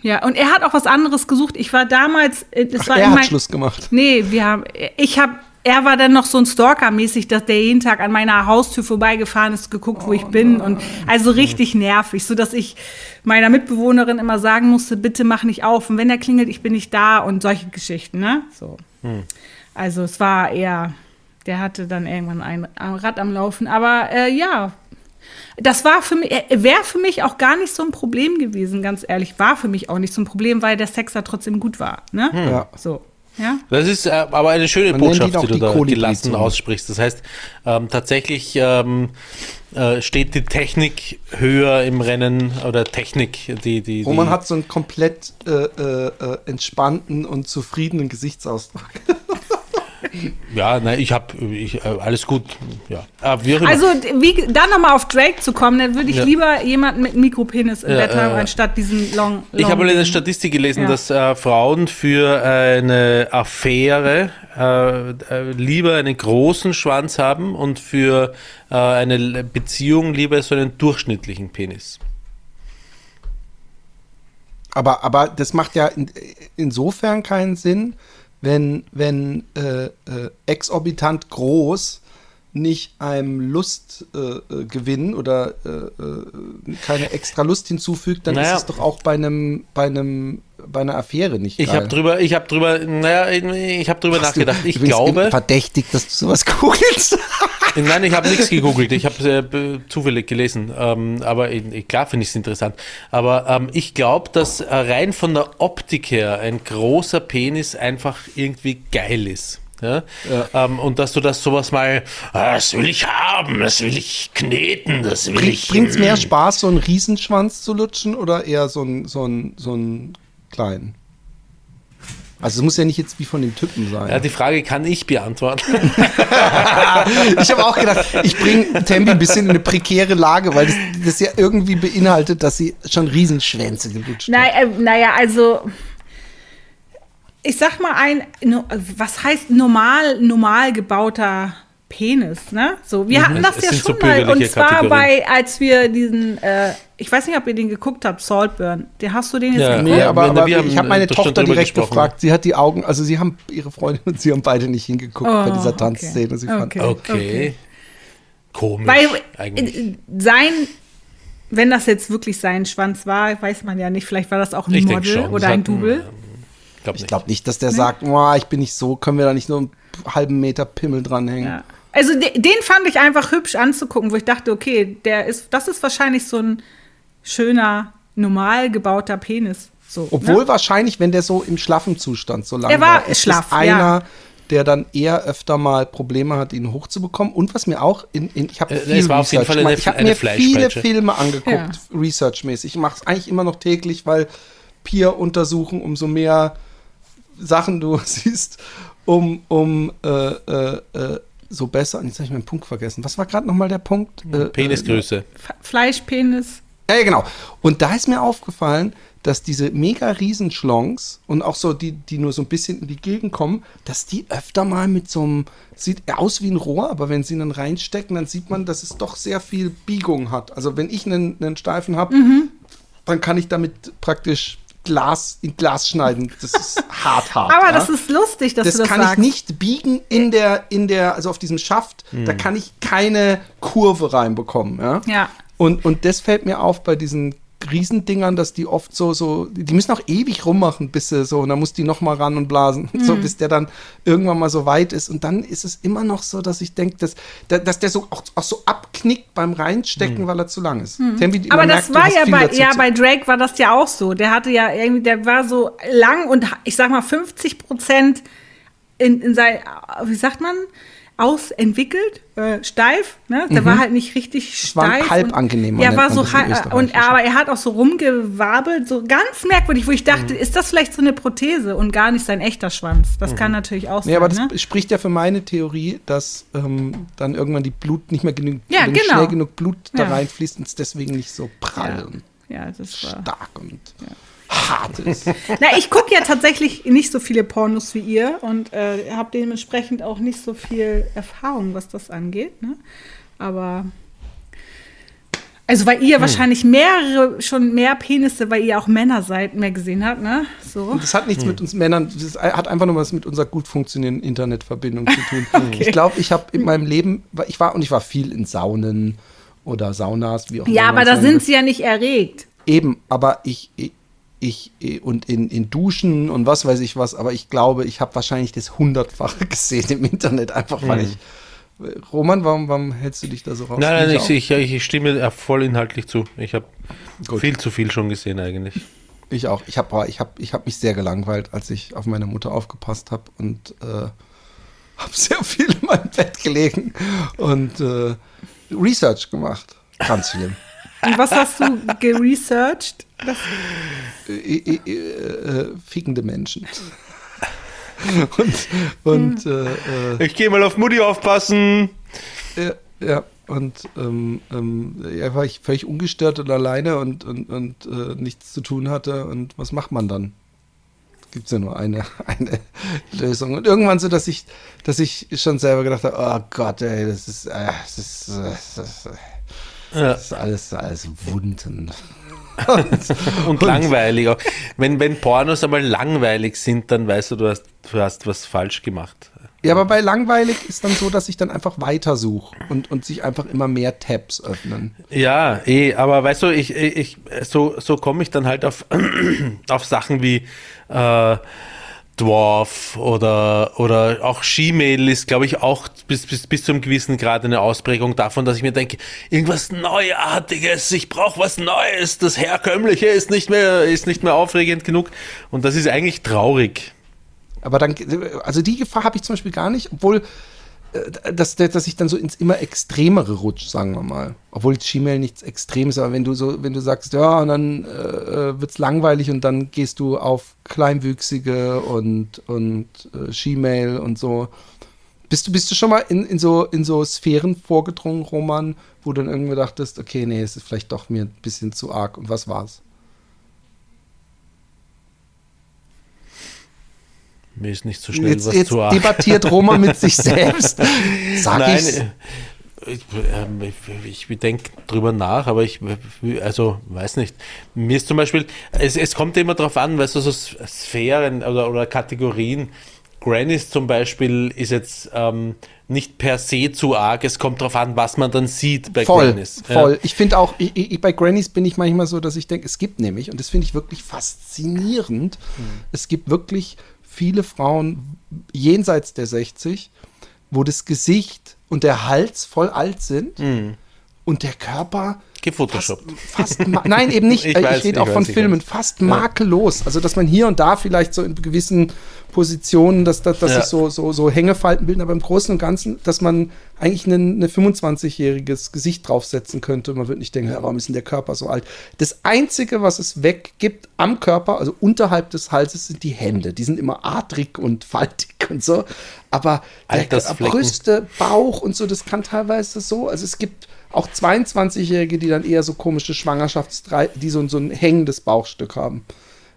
Ja, und er hat auch was anderes gesucht. Ich war damals, äh, es Ach, war er hat mein- Schluss gemacht. Nee, wir haben, ich habe, er war dann noch so ein Stalker-mäßig, dass der jeden Tag an meiner Haustür vorbeigefahren ist, geguckt, wo ich bin und also richtig nervig, so dass ich meiner Mitbewohnerin immer sagen musste, bitte mach nicht auf und wenn er klingelt, ich bin nicht da und solche Geschichten, ne? So. Also es war eher, der hatte dann irgendwann ein Rad am Laufen, aber äh, ja. Das war für mich, wäre für mich auch gar nicht so ein Problem gewesen, ganz ehrlich. War für mich auch nicht so ein Problem, weil der Sex da trotzdem gut war. Ne? Ja. So. Ja. Das ist äh, aber eine schöne Man Botschaft, auch die du die da Kolibri gelassen aussprichst. Das heißt, ähm, tatsächlich ähm, äh, steht die Technik höher im Rennen oder Technik, die die. Roman die hat so einen komplett äh, äh, äh, entspannten und zufriedenen Gesichtsausdruck. ja, nein, ich habe ich, äh, alles gut. Ja, äh, immer. Also, wie, dann nochmal auf Drake zu kommen, dann würde ich Ja. lieber jemanden mit einem Mikropenis im Ja, Bett haben, äh, anstatt diesen Long. Ich long habe mal eine. Statistik gelesen, Ja. dass äh, Frauen für eine Affäre äh, äh, lieber einen großen Schwanz haben und für äh, eine Beziehung lieber so einen durchschnittlichen Penis. Aber, aber das macht ja in, insofern keinen Sinn, wenn, wenn äh, äh, exorbitant groß nicht einem Lustgewinn äh, äh, oder äh, äh, keine extra Lust hinzufügt, dann Naja. ist es doch auch bei einem bei einem bei einer Affäre nicht Ich geil. habe drüber, ich habe drüber, naja, ich habe drüber Hast nachgedacht. Ich du bist glaube, verdächtig, dass du sowas googelst. nein, ich habe nichts gegoogelt. Ich habe äh, zufällig gelesen. Ähm, aber äh, klar finde ich es interessant. Aber ähm, ich glaube, dass äh, rein von der Optik her ein großer Penis einfach irgendwie geil ist. Ja? Ähm, und dass du das sowas mal, ah, das will ich haben, das will ich kneten, das will ich. Bringt es mehr Spaß, so einen Riesenschwanz zu lutschen oder eher so einen so so einen kleinen? Also es muss ja nicht jetzt wie von dem Typen sein. Ja, die Frage kann ich beantworten. Ich habe auch gedacht, ich bringe Tembi ein bisschen in eine prekäre Lage, weil das, das ja irgendwie beinhaltet, dass sie schon Riesenschwänze gelutscht hat. äh, naja, also. Ich sag mal ein, was heißt normal, normal gebauter Penis, ne? So, wir hatten das Es ja sind so schon mal. Und zwar Kategorien. bei, als wir diesen, äh, ich weiß nicht, ob ihr den geguckt habt, Saltburn. Den hast du den jetzt Ja. geguckt? Nee, aber, aber wir ich habe meine schon Tochter direkt gesprochen. gefragt. Sie hat die Augen, also sie haben ihre Freundin und sie haben beide nicht hingeguckt bei Oh, dieser okay. Tanzszene. Sie fand, Okay. Okay. Komisch. Weil eigentlich. sein, wenn das jetzt wirklich sein Schwanz war, weiß man ja nicht, vielleicht war das auch ein Ich Model schon. oder ein Double. glaub ich nicht. glaube nicht, dass der sagt, "Boah, ich bin nicht so, können wir da nicht nur einen halben Meter Pimmel dranhängen. Ja. Also de den fand ich einfach hübsch anzugucken, wo ich dachte, okay, der ist, das ist wahrscheinlich so ein schöner, normal gebauter Penis. So, Obwohl ne? wahrscheinlich, wenn der so im schlaffen Zustand so lange Er war ist schlaff, das einer, ja. der dann eher öfter mal Probleme hat, ihn hochzubekommen. Und was mir auch in, in ich habe Äh, viel war gemacht. eine- ich habe mir viele. Filme angeguckt, Ja. researchmäßig. Ich mache es eigentlich immer noch täglich, weil Peer untersuchen, umso mehr Sachen du siehst, um, um äh, äh, äh, so besser. Und jetzt habe ich meinen Punkt vergessen. Was war gerade nochmal der Punkt? Äh, Penisgröße. F- Fleischpenis. ja, genau. Und da ist mir aufgefallen, dass diese mega Riesenschlongs und auch so die, die nur so ein bisschen in die Gegend kommen, dass die öfter mal mit so einem, sieht aus wie ein Rohr, aber wenn sie ihn dann reinstecken, dann sieht man, dass es doch sehr viel Biegung hat. Also wenn ich einen, einen Steifen habe, dann kann ich damit praktisch Glas in Glas schneiden. Das ist hart, hart. Aber ja? das ist lustig, dass das du das kann sagst. ich nicht biegen in der, in der, also auf diesem Schaft, da kann ich keine Kurve reinbekommen, ja. Ja. Und, und das fällt mir auf bei diesen Riesendingern, dass die oft so, so, die müssen auch ewig rummachen, bis sie so, und dann muss die noch mal ran und blasen, so, bis der dann irgendwann mal so weit ist. Und dann ist es immer noch so, dass ich denke, dass, da- dass der so auch, auch so abknickt beim Reinstecken, weil er zu lang ist. Tempi, man Aber das war ja bei, ja bei Drake war das ja auch so. Der hatte ja irgendwie, der war so lang und ich sag mal 50 Prozent in, in sein, wie sagt man, ausentwickelt, äh, steif. Ne? Der war halt nicht richtig war steif. halb und- angenehm, Ja, war so halb, und aber er hat auch so rumgewabelt, so ganz merkwürdig, wo ich Mhm. dachte, ist das vielleicht so eine Prothese und gar nicht sein echter Schwanz? Das kann natürlich auch sein. aber das ne? spricht ja für meine Theorie, dass ähm, dann irgendwann die Blut nicht mehr genügend, Ja, nicht genau. schnell genug Blut da Ja. reinfließt und es deswegen nicht so prall Ja. und Ja, das war. stark und hart ist. Na, ich gucke ja tatsächlich nicht so viele Pornos wie ihr und äh, habe dementsprechend auch nicht so viel Erfahrung, was das angeht. Ne? Aber also weil Hm. ihr wahrscheinlich mehrere, schon mehr Penisse, weil ihr auch Männer seid, mehr gesehen habt, ne? So. Und das hat nichts mit uns Männern, das hat einfach nur was mit unserer gut funktionierenden Internetverbindung zu tun. Ich glaube, ich habe in meinem Leben, ich war und ich war viel in Saunen oder Saunas, wie auch immer. Ja, aber da sind sie ja nicht erregt. Eben, aber ich, ich, ich und in, in Duschen und was weiß ich was, aber ich glaube, ich habe wahrscheinlich das hundertfache gesehen im Internet, einfach weil ich. Roman, warum, warum hältst du dich da so raus? Nein, nein, ich, ich, ich stimme äh, voll inhaltlich zu. Ich habe viel zu viel schon gesehen eigentlich. Ich auch. Ich habe ich hab, ich hab mich sehr gelangweilt, als ich auf meine Mutter aufgepasst habe und äh, habe sehr viel in meinem Bett gelegen und äh, Research gemacht. Ganz schlimm. Und was hast du geresearched? Äh, äh, äh, äh, fickende Menschen. und und äh, äh, Ich gehe mal auf Mutti aufpassen. ja, ja, und ähm, ähm, ja, war ich völlig ungestört und alleine und, und, und äh, nichts zu tun hatte. Und was macht man dann? Gibt es ja nur eine, eine Lösung. Und irgendwann so, dass ich, dass ich schon selber gedacht habe, oh Gott, ey, das ist, äh, das ist, das ist, das ist alles, alles Wunden. Und langweilig auch. Wenn, wenn Pornos einmal langweilig sind, dann weißt du, du hast, du hast was falsch gemacht. Ja, aber bei langweilig ist dann so, dass ich dann einfach weitersuche und, und sich einfach immer mehr Tabs öffnen. Ja, eh, aber weißt du, ich, ich, so, so komme ich dann halt auf, auf Sachen wie äh, Dwarf oder, oder auch Gmail ist, glaube ich, auch bis, bis, bis zu einem gewissen Grad eine Ausprägung davon, dass ich mir denke, irgendwas Neuartiges, ich brauche was Neues, das Herkömmliche ist nicht mehr, ist nicht mehr aufregend genug und das ist eigentlich traurig. Aber dann, also die Gefahr habe ich zum Beispiel gar nicht, obwohl, dass, dass ich dann so ins immer Extremere rutsche, sagen wir mal. Obwohl Gmail nichts Extremes, aber wenn du so, wenn du sagst, ja, und dann äh, wird es langweilig und dann gehst du auf Kleinwüchsige und, und äh, Gmail und so. Bist du, bist du schon mal in, in, so, in so Sphären vorgedrungen, Roman, wo du dann irgendwie dachtest, okay, nee, es ist vielleicht doch mir ein bisschen zu arg. Und was war's? Mir ist nicht so schnell Jetzt, was jetzt zu arg. debattiert Roman mit sich selbst. Sag Nein, ich's. äh, ich, ähm, ich, ich denke drüber nach, aber ich, also, weiß nicht. Mir ist zum Beispiel, es, es kommt immer darauf an, weißt du, so Sphären oder, oder Kategorien. Grannies zum Beispiel ist jetzt ähm, nicht per se zu arg, es kommt darauf an, was man dann sieht bei Voll, Grannies. Ja. voll. Ich finde auch, ich, ich, bei Grannies bin ich manchmal so, dass ich denke, es gibt nämlich, und das finde ich wirklich faszinierend, Hm. es gibt wirklich viele Frauen jenseits der 60, wo das Gesicht und der Hals voll alt sind Hm. und der Körper Gefotoshoppt. fast, fast nein, eben nicht. Ich Ich, weiß, rede ich auch von weiß, ich Filmen, weiß. fast makellos. Also, dass man hier und da vielleicht so in gewissen Positionen, dass, dass, dass Ja. sich so, so, so Hängefalten bilden, aber im Großen und Ganzen, dass man eigentlich ein 25-jähriges Gesicht draufsetzen könnte. Man wird nicht denken, ja, warum ist denn der Körper so alt? Das Einzige, was es weggibt am Körper, also unterhalb des Halses, sind die Hände. Die sind immer adrig und faltig und so. Aber der. Brüste, Bauch und so, das kann teilweise so. Also es gibt auch 22-Jährige, die dann eher so komische Schwangerschaftsdrei, die so, so ein hängendes Bauchstück haben.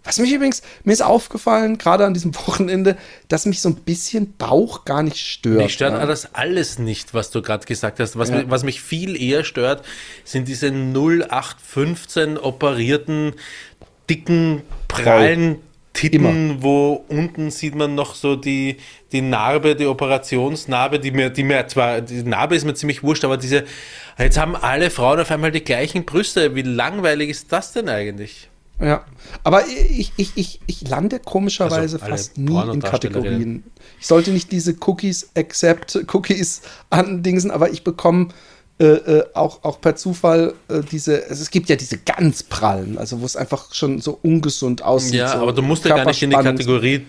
Was mich übrigens, mir ist aufgefallen, gerade an diesem Wochenende, dass mich so ein bisschen Bauch gar nicht stört. Mich stört ja. das alles nicht, was du gerade gesagt hast. Was, Ja. mich, was mich viel eher stört, sind diese 0815 operierten, dicken, prallen Titten, wo unten sieht man noch so die, die Narbe, die Operationsnarbe, die mir, die mir zwar, die Narbe ist mir ziemlich wurscht, aber diese, jetzt haben alle Frauen auf einmal die gleichen Brüste. Wie langweilig ist das denn eigentlich? Ja, aber ich, ich, ich, ich lande komischerweise Also fast nie in. Kategorien. Ich sollte nicht diese Cookies accept Cookies andingsen, aber ich bekomme äh, äh, auch, auch per Zufall äh, diese, also es gibt ja diese ganz prallen, also wo es einfach schon so ungesund aussieht. Ja, so aber du musst ja gar nicht in die. Kategorie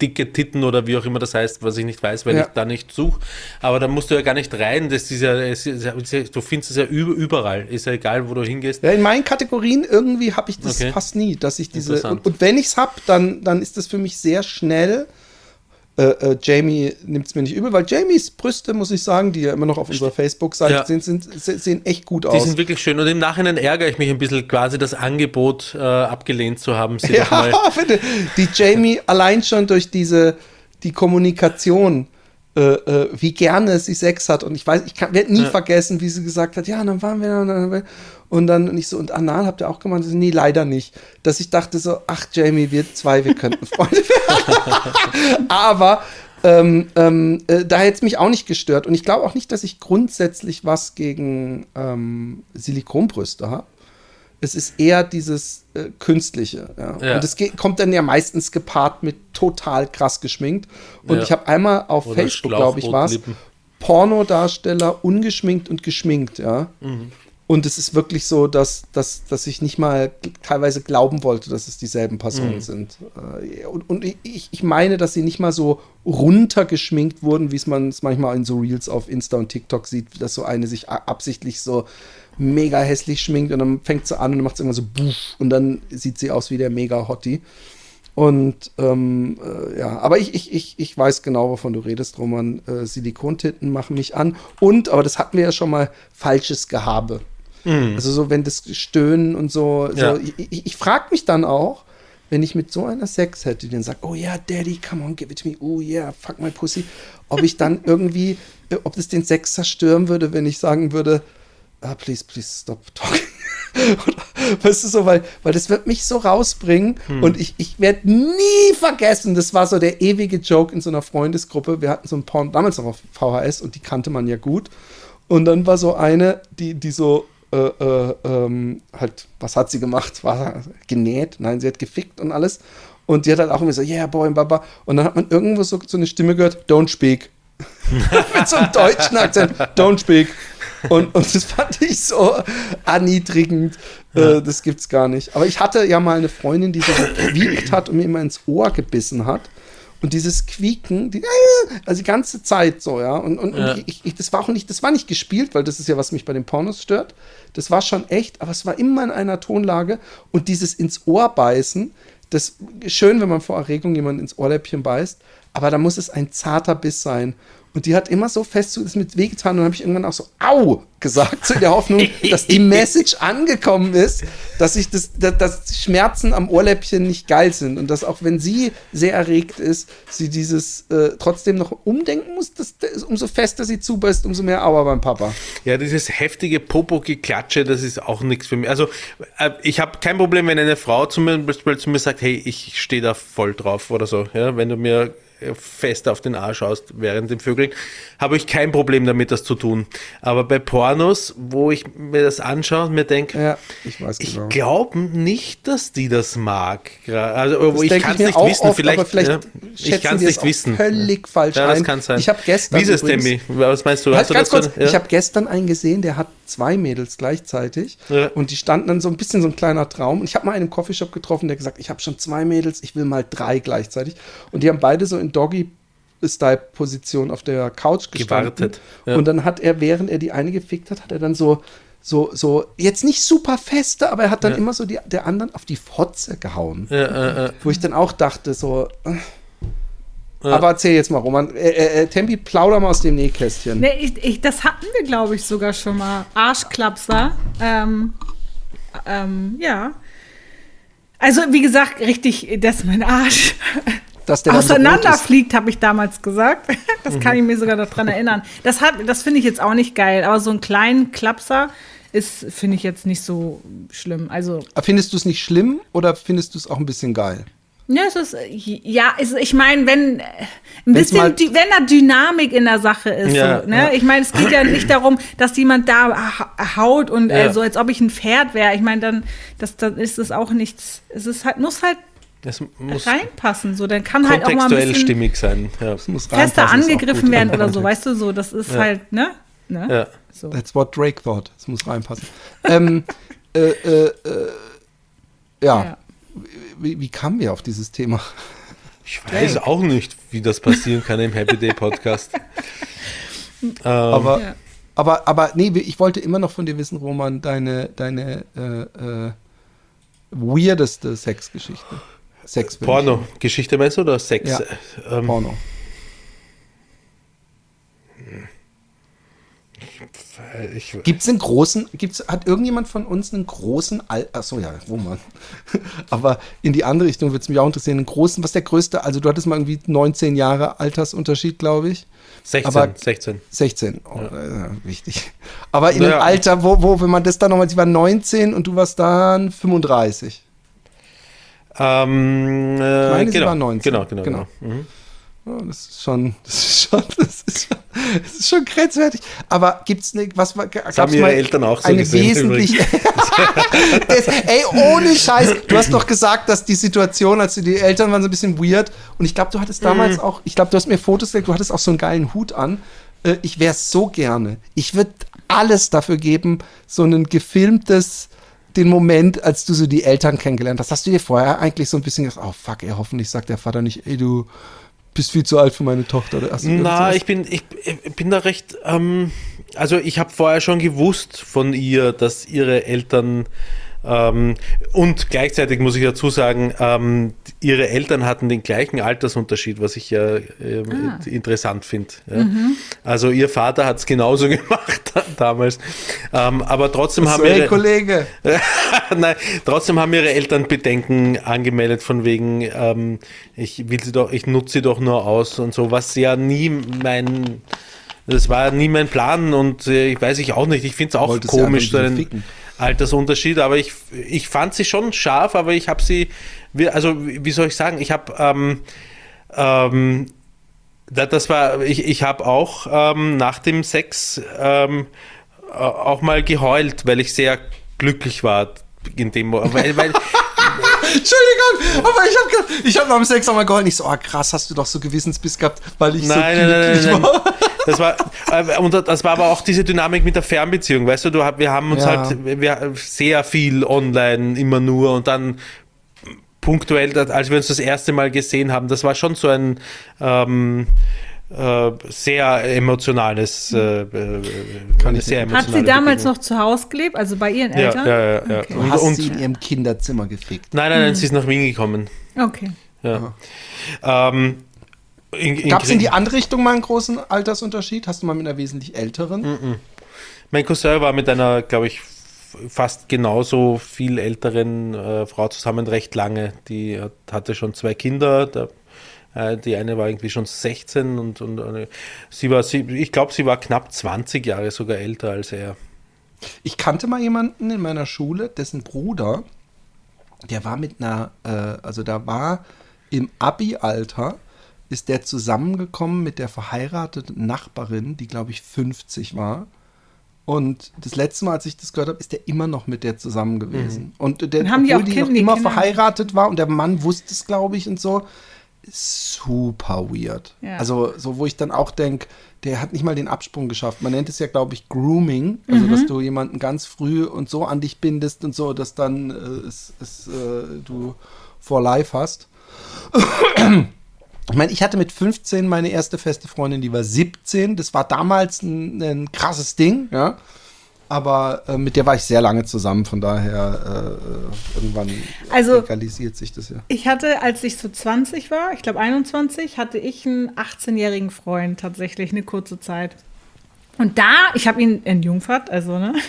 dicke Titten oder wie auch immer das heißt, was ich nicht weiß, weil Ja. ich da nicht suche. Aber da musst du ja gar nicht rein. Das ist ja, es du findest es ja über- überall. Ist ja egal, wo du hingehst. Ja, in meinen Kategorien irgendwie habe ich das Okay. fast nie, dass ich diese und, und wenn ich es habe, dann dann ist das für mich sehr schnell. Äh, äh, Jamie nimmt es mir nicht übel, weil Jamies Brüste, muss ich sagen, die ja immer noch auf unserer Facebook-Seite Ja. sind, sind, se- sehen echt gut Die aus. sind wirklich schön. Und im Nachhinein ärgere ich mich ein bisschen, quasi das Angebot äh, abgelehnt zu haben. Sie doch mal. Ja, bitte. Die Jamie allein schon durch diese die Kommunikation, äh, äh, wie gerne sie Sex hat. Und ich weiß, ich werde nie vergessen, wie sie gesagt hat, ja, dann waren wir dann, dann, und dann und ich so, und Anal habt ihr auch? Sie so, Nee, leider nicht. Dass ich dachte so, ach Jamie, wir zwei, wir könnten Freunde werden. Aber ähm, ähm, äh, da hätte es mich auch nicht gestört. Und ich glaube auch nicht, dass ich grundsätzlich was gegen ähm, Silikonbrüste habe. Es ist eher dieses äh, Künstliche. Ja. Ja. Und es geht, kommt dann ja meistens gepaart mit total krass geschminkt. Und Ja. ich habe einmal auf Oder Facebook, glaube ich, war es. Pornodarsteller ungeschminkt und geschminkt, ja. Mhm. Und es ist wirklich so, dass, dass, dass ich nicht mal teilweise glauben wollte, dass es dieselben Personen Mhm. sind. Äh, Und, und ich, ich meine, dass sie nicht mal so runtergeschminkt wurden, wie es man es manchmal in so Reels auf Insta und TikTok sieht, dass so eine sich absichtlich so mega hässlich schminkt und dann fängt sie an und macht es immer so buff und dann sieht sie aus wie der mega Hottie. Und ähm, äh, ja, aber ich, ich, ich, ich weiß genau, wovon du redest, Roman. Äh, Silikontitten machen mich an. Und, aber das hatten wir ja schon mal, falsches Gehabe. Also so, wenn das Stöhnen und so. so Ja. Ich, ich, ich frage mich dann auch, wenn ich mit so einer Sex hätte, die dann sagt, oh ja, Daddy, come on, give it to me, oh yeah, fuck my pussy, ob ich dann irgendwie, äh, ob das den Sex zerstören würde, wenn ich sagen würde, ah, please, please stop talking. Weißt du so, weil, weil das wird mich so rausbringen und ich, ich werde nie vergessen, das war so der ewige Joke in so einer Freundesgruppe. Wir hatten so ein Porn, damals noch auf VHS und die kannte man ja gut. Und dann war so eine, die, die so, äh, äh, ähm, halt, was hat sie gemacht? War genäht? Nein, sie hat gefickt und alles. Und die hat halt auch immer so, yeah, boy, baba. Und dann hat man irgendwo so, so eine Stimme gehört, don't speak. Mit so einem deutschen Akzent, don't speak. Und, und das fand ich so erniedrigend. Äh, das gibt's gar nicht. Aber ich hatte ja mal eine Freundin, die so gequiekt hat und mir immer ins Ohr gebissen hat. Und dieses Quieken, die, also die ganze Zeit so, ja. Und, und, Ja. und ich, ich, das war auch nicht, das war nicht gespielt, weil das ist ja, was mich bei den Pornos stört. Das war schon echt, aber es war immer in einer Tonlage. Und dieses ins Ohr beißen, das ist schön, wenn man vor Erregung jemand ins Ohrläppchen beißt, aber da muss es ein zarter Biss sein. Und die hat immer so fest so das mit wehgetan und dann habe ich irgendwann auch so Au gesagt, so in der Hoffnung, dass die Message angekommen ist, dass ich das, dass, Schmerzen am Ohrläppchen nicht geil sind und dass auch wenn sie sehr erregt ist, sie dieses äh, trotzdem noch umdenken muss, dass, dass umso fester sie zubeißt, umso mehr Aua beim Papa. Ja, dieses heftige Popo-Geklatsche, das ist auch nichts für mich. Also, äh, ich habe kein Problem, wenn eine Frau zu mir, zu mir sagt, hey, ich stehe da voll drauf oder so. Ja, wenn du mir fest auf den Arsch schaust während dem Vögeln, habe ich kein Problem damit, das zu tun. Aber bei Pornos, wo ich mir das anschaue und mir denke, Ja, ich genau. glaube nicht, dass die das mag. Also, wo ich kann es nicht wissen. oft, vielleicht, vielleicht ja, ich kann es nicht wissen. völlig falsch Ja, das kann sein. Ich habe gestern Wie ist es, übrigens- Demi? Was meinst du? Halt Hast du kurz, ja? ich habe gestern einen gesehen, der hat zwei Mädels gleichzeitig und die standen dann so ein bisschen so ein kleiner Traum. Und ich habe mal einen im Coffeeshop getroffen, der gesagt, ich habe schon zwei Mädels, ich will mal drei gleichzeitig. Und die haben beide so in Doggy Style-Position auf der Couch gestanden. Gewartet, ja. Und dann hat er, während er die eine gefickt hat, hat er dann so, so, so, jetzt nicht super feste, aber er hat dann Ja. immer so die, der anderen auf die Fotze gehauen. Ja, äh, äh. Wo ich dann auch dachte, so, äh, Aber erzähl jetzt mal, Roman. Äh, äh, äh, Tempi, plauder mal aus dem Nähkästchen. Nee, ich, ich, das hatten wir, glaube ich, sogar schon mal. Arschklapser. Ähm, ähm, ja. Also, wie gesagt, richtig, dass mein Arsch Dass der dann so auseinanderfliegt, habe ich damals gesagt. Das kann ich mir sogar noch dran erinnern. Das, hat- das finde ich jetzt auch nicht geil. Aber so einen kleinen Klapser ist, finde ich jetzt nicht so schlimm. Also, Findest du es nicht schlimm oder findest du es auch ein bisschen geil? Ja, es ist, ja, es, ich meine, wenn äh, ein Wenn's bisschen, wenn da Dynamik in der Sache ist, Ja, so, ne? ja. Ich meine, es geht ja nicht darum, dass jemand da ha- haut und Ja. äh, so, als ob ich ein Pferd wäre. Ich meine, dann, das, dann ist es auch nichts. Es ist halt, muss halt Es muss reinpassen. So, dann kann halt auch mal ein kontextuell bisschen stimmig sein. Ja. Es muss fester angegriffen werden oder so, weißt du, so, das ist halt, ne? ne? Ja. So. That's what Drake thought. Es muss reinpassen. ähm, äh, äh, äh, ja. Ja. Wie, wie kamen wir auf dieses Thema? Ich weiß auch nicht, wie das passieren kann im Happy Day Podcast. ähm, Aber, Ja. aber, aber nee, ich wollte immer noch von dir wissen, Roman, deine, deine äh, äh, weirdeste Sexgeschichte. Sex Porno, Geschichte meinst du oder Sex? Ja. Ähm, Porno. ich, Gibt es einen großen, gibt's, hat irgendjemand von uns einen großen, Al achso ja, Roman. Aber in die andere Richtung würde es mich auch interessieren, einen großen, was der größte, also du hattest mal irgendwie 19 Jahre Altersunterschied, glaube ich. 16, aber- 16. 16, oh, äh, wichtig. Aber in Naja. einem Alter, wo, wo, wenn man das dann nochmal, sie war 19 und du warst dann 35. Ähm, äh, meine, sie genau, war 19. Genau, genau, Genau. genau. Mhm. Oh, das ist schon, das ist schon, das ist schon, das ist schon grenzwertig. Aber gibt's ne, was war, gab's haben ihre Eltern auch so eine gesehen, wesentlich, das, ey, ohne Scheiß, du hast doch gesagt, dass die Situation, als die Eltern waren, so ein bisschen weird. Und ich glaube, du hattest damals Mhm. auch, ich glaube, du hast mir Fotos gelegt, du hattest auch so einen geilen Hut an. Äh, Ich wäre so gerne. Ich würde alles dafür geben, so ein gefilmtes, den Moment, als du so die Eltern kennengelernt hast. Hast du dir vorher eigentlich so ein bisschen gedacht, oh fuck, ey, hoffentlich sagt der Vater nicht, ey, du bist viel zu alt für meine Tochter. Na, ich bin, ich, ich bin da recht, ähm, also ich habe vorher schon gewusst von ihr, dass ihre Eltern ähm, und gleichzeitig muss ich dazu sagen, ähm, ihre Eltern hatten den gleichen Altersunterschied, was ich ja ähm, interessant finde. Ja. Also ihr Vater hat es genauso gemacht damals, ähm, aber trotzdem haben ihre, Kollege. Nein, trotzdem haben ihre Eltern Bedenken angemeldet von wegen, ähm, ich will sie doch, ich nutze sie doch nur aus und so, was ja nie mein, das war nie mein Plan und äh, ich weiß ich auch nicht, ich finde es auch Wolltest komisch, einfach Altersunterschied, aber ich, ich fand sie schon scharf, aber ich habe sie, also wie soll ich sagen, ich habe, ähm, ähm, da- das war, ich, ich habe auch ähm, nach dem Sex ähm, äh, auch mal geheult, weil ich sehr glücklich war in dem Mo- weil, weil Entschuldigung, aber ich habe ich hab beim Sex auch mal geheult. Ich so, oh krass, hast du doch so Gewissensbiss gehabt, weil ich nein, so nein, nein, glücklich nein, nein. war. Das war äh, und das war aber auch diese Dynamik mit der Fernbeziehung, weißt du, du wir haben uns Ja. halt wir, sehr viel online immer nur und dann punktuell, als wir uns das erste Mal gesehen haben, das war schon so ein ähm, äh, sehr emotionales, äh, äh, Kann ich sehr. Hat sie damals Begegnung. noch zu Hause gelebt, also bei ihren Eltern? ja, ja, ja. Okay. Du Und, hast und, sie in ihrem Kinderzimmer gefickt. nein, nein, nein, sie ist nach Wien gekommen. Okay. Ja. Ähm, Gab es in die andere Richtung mal einen großen Altersunterschied? Hast du mal mit einer wesentlich älteren? Mein Cousin war mit einer, glaube ich, fast genauso viel älteren äh, Frau zusammen recht lange. Die hat, hatte schon zwei Kinder. Der, äh, die eine war irgendwie schon 16 und, und eine, sie war, sie, ich glaube, sie war knapp 20 Jahre sogar älter als er. Ich kannte mal jemanden in meiner Schule, dessen Bruder, der war mit einer, äh, also da war im Abi-Alter, ist der zusammengekommen mit der verheirateten Nachbarin, die glaube ich 50 war. Und das letzte Mal, als ich das gehört habe, ist der immer noch mit der zusammen gewesen. Und der, Und haben die obwohl auch die noch immer Kinder? verheiratet war und der Mann wusste es, glaube ich, und so. Super weird. Ja. Also, so wo ich dann auch denke, der hat nicht mal den Absprung geschafft. Man nennt es ja, glaube ich, Grooming. Also, dass du jemanden ganz früh und so an dich bindest und so, dass dann äh, es, es, äh, du for life hast. Ich meine, ich hatte mit 15 meine erste feste Freundin, die war 17. Das war damals ein, ein krasses Ding, ja. Aber äh, mit der war ich sehr lange zusammen, von daher äh, irgendwann Also- legalisiert sich das ja. Ich hatte, als ich so 20 war, ich glaube 21, hatte ich einen 18-jährigen Freund tatsächlich eine kurze Zeit. Und da, ich habe ihn entjungfert, also ne.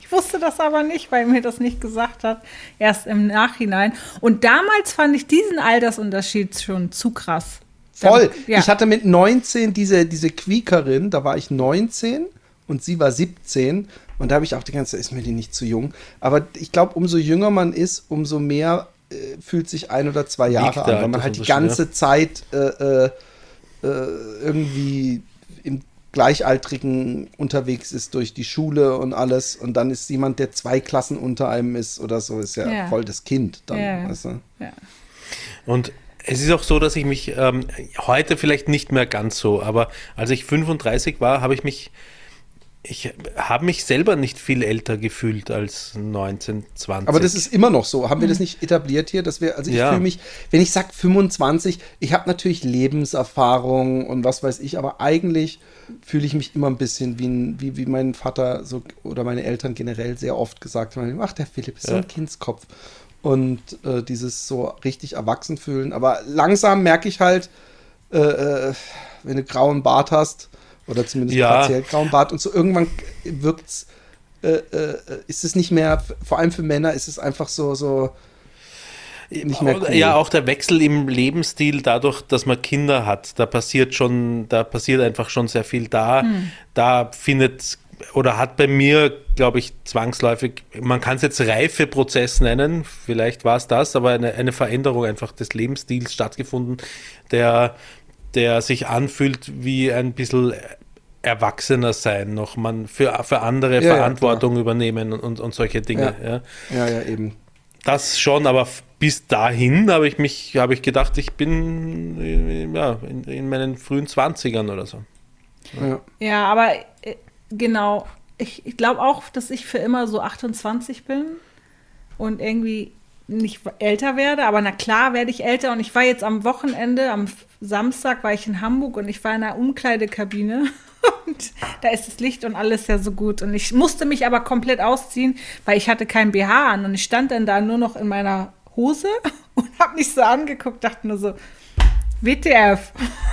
Ich wusste das aber nicht, weil er mir das nicht gesagt hat, erst im Nachhinein. Und damals fand ich diesen Altersunterschied schon zu krass. Voll. Ja. Ich hatte mit 19 diese, diese Quiekerin, da war ich 19 und sie war 17. Und da habe ich auch die ganze Zeit, ist mir die nicht zu jung. Aber ich glaube, umso jünger man ist, umso mehr äh, fühlt sich ein oder zwei Jahre an, weil man halt die Altersunterschied, ganze Zeit äh, äh, äh, irgendwie im Gleichaltrigen unterwegs ist durch die Schule und alles. Und dann ist jemand, der zwei Klassen unter einem ist oder so, ist ja, Ja. voll das Kind dann. Ja. Weißt du? Ja. Und es ist auch so, dass ich mich ähm, heute vielleicht nicht mehr ganz so, aber als ich 35 war, habe ich mich, ich habe mich selber nicht viel älter gefühlt als 19, 20. Aber das ist immer noch so. Haben wir das nicht etabliert hier, dass wir, also ich Ja. fühle mich, wenn ich sage 25, ich habe natürlich Lebenserfahrung und was weiß ich, aber eigentlich fühle ich mich immer ein bisschen wie, ein, wie, wie mein Vater so, oder meine Eltern generell sehr oft gesagt haben, ach, der Philipp ist so Ja. ein Kindskopf. Und äh, dieses so richtig erwachsen fühlen. Aber langsam merke ich halt, äh, äh, wenn du grauen Bart hast, oder zumindest Ja. partiell grauen Bart, und so irgendwann wirkt's äh, äh, ist es nicht mehr, vor allem für Männer, ist es einfach so, so nicht mehr cool. Ja, auch der Wechsel im Lebensstil dadurch, dass man Kinder hat, da passiert schon, da passiert einfach schon sehr viel da. Da findet oder hat bei mir, glaube ich, zwangsläufig, man kann es jetzt Reifeprozess nennen, vielleicht war es das, aber eine, eine Veränderung einfach des Lebensstils stattgefunden, der, der sich anfühlt wie ein bisschen erwachsener sein, noch man für, für andere Ja, ja, Verantwortung übernehmen und, und solche Dinge. Ja. Ja, ja, eben. Das schon, aber bis dahin habe ich mich, habe ich gedacht, ich bin ja, in, in meinen frühen 20ern oder so. Ja. Ja, aber äh, genau. Ich, ich glaube auch, dass ich für immer so 28 bin und irgendwie nicht älter werde. Aber na klar werde ich älter. Und ich war jetzt am Wochenende, am Samstag war ich in Hamburg und ich war in einer Umkleidekabine. Und da ist das Licht und alles ja so gut. Und ich musste mich aber komplett ausziehen, weil ich hatte kein BH an. Und ich stand dann da nur noch in meiner Hose und habe mich so angeguckt, dachte nur so, WTF,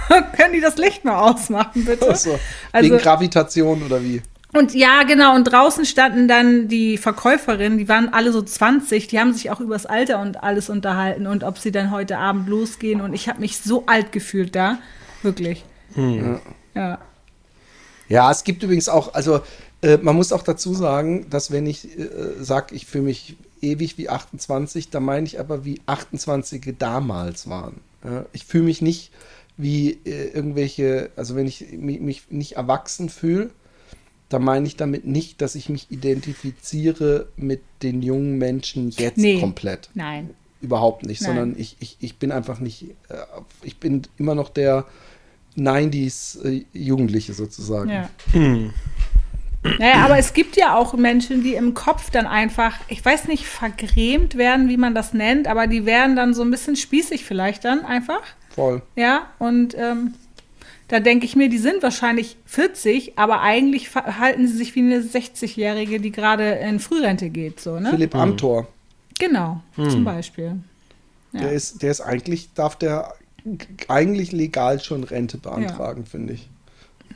können die das Licht mal ausmachen, bitte? Also, Also- wegen Gravitation oder wie? Und ja, genau, und draußen standen dann die Verkäuferinnen, die waren alle so 20, die haben sich auch übers Alter und alles unterhalten und ob sie dann heute Abend losgehen. Und ich habe mich so alt gefühlt da. Wirklich. Ja. Ja, es gibt übrigens auch, also äh, man muss auch dazu sagen, dass wenn ich äh, sage, ich fühle mich ewig wie 28, da meine ich aber, wie 28 damals waren. Ja, ich fühle mich nicht wie äh, irgendwelche, also wenn ich mich, mich nicht erwachsen fühle, da meine ich damit nicht, dass ich mich identifiziere mit den jungen Menschen jetzt Nee. komplett. Nein. Überhaupt nicht, Nein. sondern ich, ich, ich bin einfach nicht, äh, ich bin immer noch der 90s äh, Jugendliche sozusagen. Ja. Naja, aber es gibt ja auch Menschen, die im Kopf dann einfach, ich weiß nicht, vergrämt werden, wie man das nennt, aber die werden dann so ein bisschen spießig vielleicht dann einfach. Voll. Ja, und ähm, da denke ich mir, die sind wahrscheinlich 40, aber eigentlich verhalten sie sich wie eine 60-Jährige, die gerade in Frührente geht, so, ne? Philipp Amthor, Genau, zum Beispiel. Ja. der ist, der ist eigentlich, darf der eigentlich legal schon Rente beantragen, finde ich.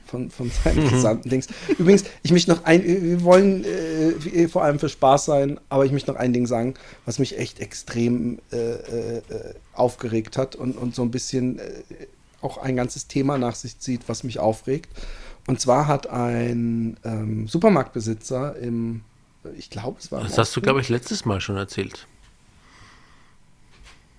Von, von seinen gesamten Dings. Übrigens, ich möchte noch ein, wir wollen äh, vor allem für Spaß sein, aber ich möchte noch ein Ding sagen, was mich echt extrem äh, äh, äh, aufgeregt hat und, und so ein bisschen äh, auch ein ganzes Thema nach sich zieht, was mich aufregt. Und zwar hat ein ähm, Supermarktbesitzer im, ich glaube, es war. Das hast du, glaube ich, letztes Mal schon erzählt.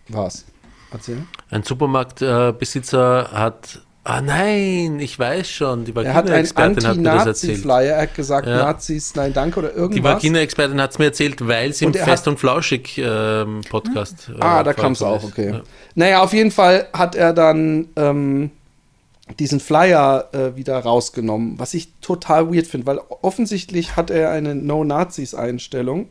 Was? Erzähl. Ein Supermarktbesitzer hat. Ah nein, ich weiß schon, die Er hat Vagina-Expertin hat mir das erzählt. Anti-Nazi-Flyer. Er hat gesagt, Ja. Nazis, nein, danke oder Die irgendwas. Vagina-Expertin hat es mir erzählt, weil sie im Und Fest und Flauschig ähm, Podcast. äh, ah, da kam es auch, okay. Ja. Naja, auf jeden Fall hat er dann ähm, diesen Flyer äh, wieder rausgenommen, was ich total weird finde, weil offensichtlich hat er eine No-Nazis-Einstellung.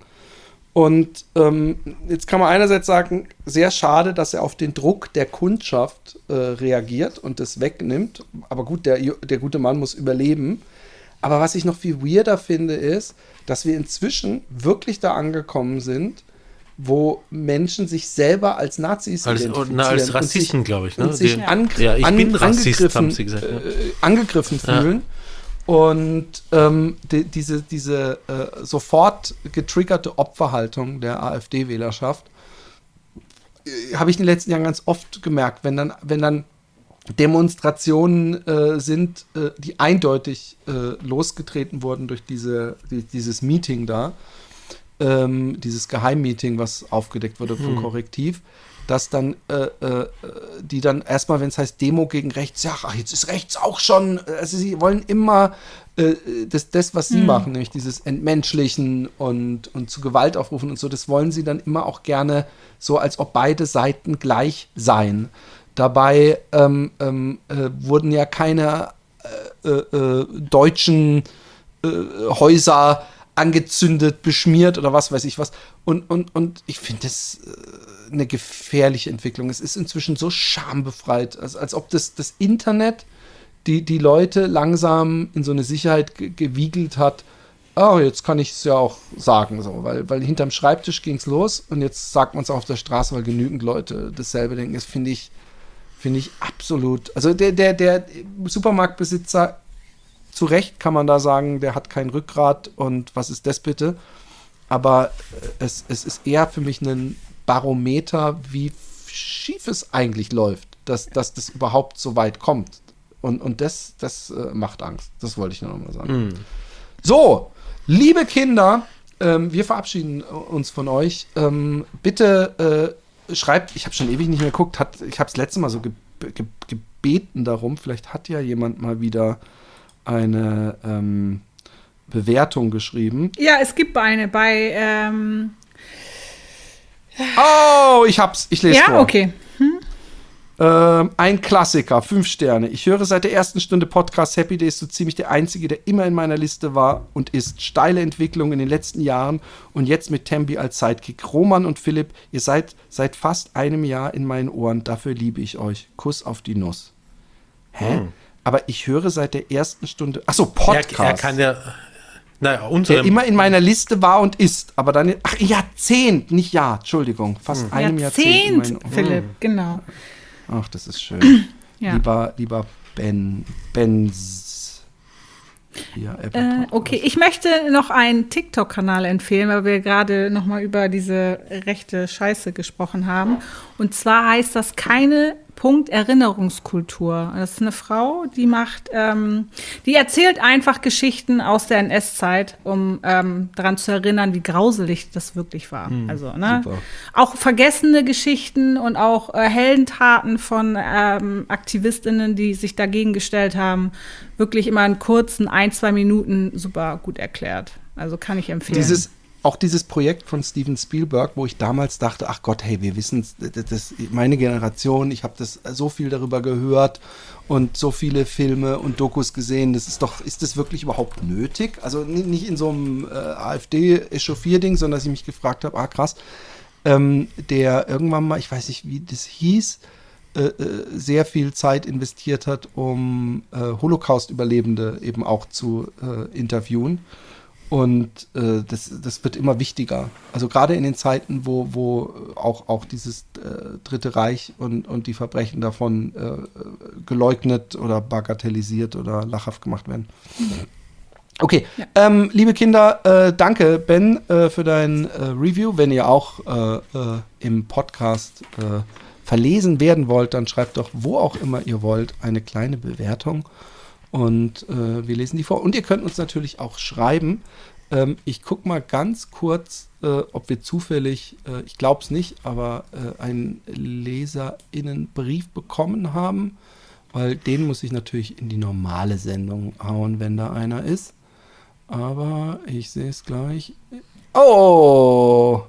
Und ähm, jetzt kann man einerseits sagen, sehr schade, dass er auf den Druck der Kundschaft äh, reagiert und das wegnimmt. Aber gut, der, der gute Mann muss überleben. Aber was ich noch viel weirder finde, ist, dass wir inzwischen wirklich da angekommen sind, wo Menschen sich selber als Nazis Als, identifizieren na, als Rassisten, glaube ich. Ne? und sich angr ja, ich an, bin Rassist, angegriffen, haben sie gesagt. ne? äh, angegriffen Ja. fühlen. Und ähm, die, diese, diese äh, sofort getriggerte Opferhaltung der AfD-Wählerschaft äh, habe ich in den letzten Jahren ganz oft gemerkt, wenn dann, wenn dann Demonstrationen äh, sind, äh, die eindeutig äh, losgetreten wurden durch diese, die, dieses Meeting da, ähm, dieses Geheimmeeting, was aufgedeckt wurde von Korrektiv, dass dann äh, äh, die dann erstmal, wenn es heißt Demo gegen rechts, ja, ach, jetzt ist rechts auch schon, also sie wollen immer äh, das, das, was sie machen, nämlich dieses Entmenschlichen und, und zu Gewalt aufrufen und so, das wollen sie dann immer auch gerne so, als ob beide Seiten gleich seien. Dabei ähm, ähm, äh, wurden ja keine äh, äh, deutschen Häuser angezündet, beschmiert oder was weiß ich was. Und, und, und ich finde das äh, eine gefährliche Entwicklung. Es ist inzwischen so schambefreit, als, als ob das, das Internet die, die Leute langsam in so eine Sicherheit ge gewiegelt hat. Oh, jetzt kann ich es ja auch sagen, so, weil, weil hinterm Schreibtisch ging es los und jetzt sagt man es auf der Straße, weil genügend Leute dasselbe denken. Das finde ich, finde ich absolut. Also der, der, der Supermarktbesitzer, zu Recht kann man da sagen, der hat kein Rückgrat und was ist das bitte? Aber äh, es, es ist eher für mich ein Barometer, wie schief es eigentlich läuft, dass, dass das überhaupt so weit kommt. Und, und das, das äh, macht Angst. Das wollte ich nur noch mal sagen. So, liebe Kinder, ähm, wir verabschieden uns von euch. Ähm, bitte äh, schreibt, ich habe schon ewig nicht mehr geguckt, hat, ich habe es letzte Mal so ge ge gebeten darum, vielleicht hat ja jemand mal wieder eine ähm, Bewertung geschrieben. Ja, es gibt eine bei. Ähm, Oh, ich hab's, ich lese ja, vor. okay. Ähm, ein Klassiker, fünf Sterne. Ich höre seit der ersten Stunde Podcast Happy Days so ziemlich der einzige, der immer in meiner Liste war und ist. Steile Entwicklung in den letzten Jahren und jetzt mit Tembi als Sidekick. Roman und Philipp, ihr seid seit fast einem Jahr in meinen Ohren. Dafür liebe ich euch. Kuss auf die Nuss. Hä? Aber ich höre seit der ersten Stunde. Achso, Er, Podcast. er kann ja. Naja, der unsere. immer in meiner Liste war und ist. Aber dann. Ach, Jahrzehnt, nicht Jahr. Entschuldigung. Fast einem Jahrzehnt. Jahrzehnt, meinen- Philipp, genau. Ach, das ist schön. Ja. Lieber, lieber Ben, Benz. Hier, Apple Äh, okay, ich möchte noch einen TikTok-Kanal empfehlen, weil wir gerade noch mal über diese rechte Scheiße gesprochen haben. Und zwar heißt das keine Punkt Erinnerungskultur. Das ist eine Frau, die macht, ähm, die erzählt einfach Geschichten aus der NS-Zeit, um ähm, daran zu erinnern, wie grauselig das wirklich war. also, ne? super. Auch vergessene Geschichten und auch äh, Heldentaten von ähm, Aktivistinnen, die sich dagegen gestellt haben, wirklich immer in kurzen ein, zwei Minuten super gut erklärt. Also kann ich empfehlen. Dieses, auch dieses Projekt von Steven Spielberg, wo ich damals dachte, ach Gott, hey, wir wissen, das, meine Generation, ich habe das so viel darüber gehört und so viele Filme und Dokus gesehen, das ist doch, ist das wirklich überhaupt nötig? Also ni- nicht in so einem äh, AfD-Echauffier-Ding, sondern dass ich mich gefragt habe, ah krass, ähm, der irgendwann mal, ich weiß nicht, wie das hieß, äh, äh, sehr viel Zeit investiert hat, um äh, Holocaust-Überlebende eben auch zu äh, interviewen. Und äh, das, das wird immer wichtiger. Also gerade in den Zeiten, wo, wo auch, auch dieses Dritte Reich und, und die Verbrechen davon geleugnet oder bagatellisiert oder lachhaft gemacht werden. Okay, ähm, liebe Kinder, äh, danke Ben äh, für dein äh, Review. Wenn ihr auch im Podcast verlesen werden wollt, dann schreibt doch, wo auch immer ihr wollt, eine kleine Bewertung und äh, wir lesen die vor. Und ihr könnt uns natürlich auch schreiben. Ähm, ich gucke mal ganz kurz, äh, ob wir zufällig, äh, ich glaube es nicht, aber äh, einen Leserinnenbrief bekommen haben, weil den muss ich natürlich in die normale Sendung hauen, wenn da einer ist. Aber ich sehe es gleich. Oh!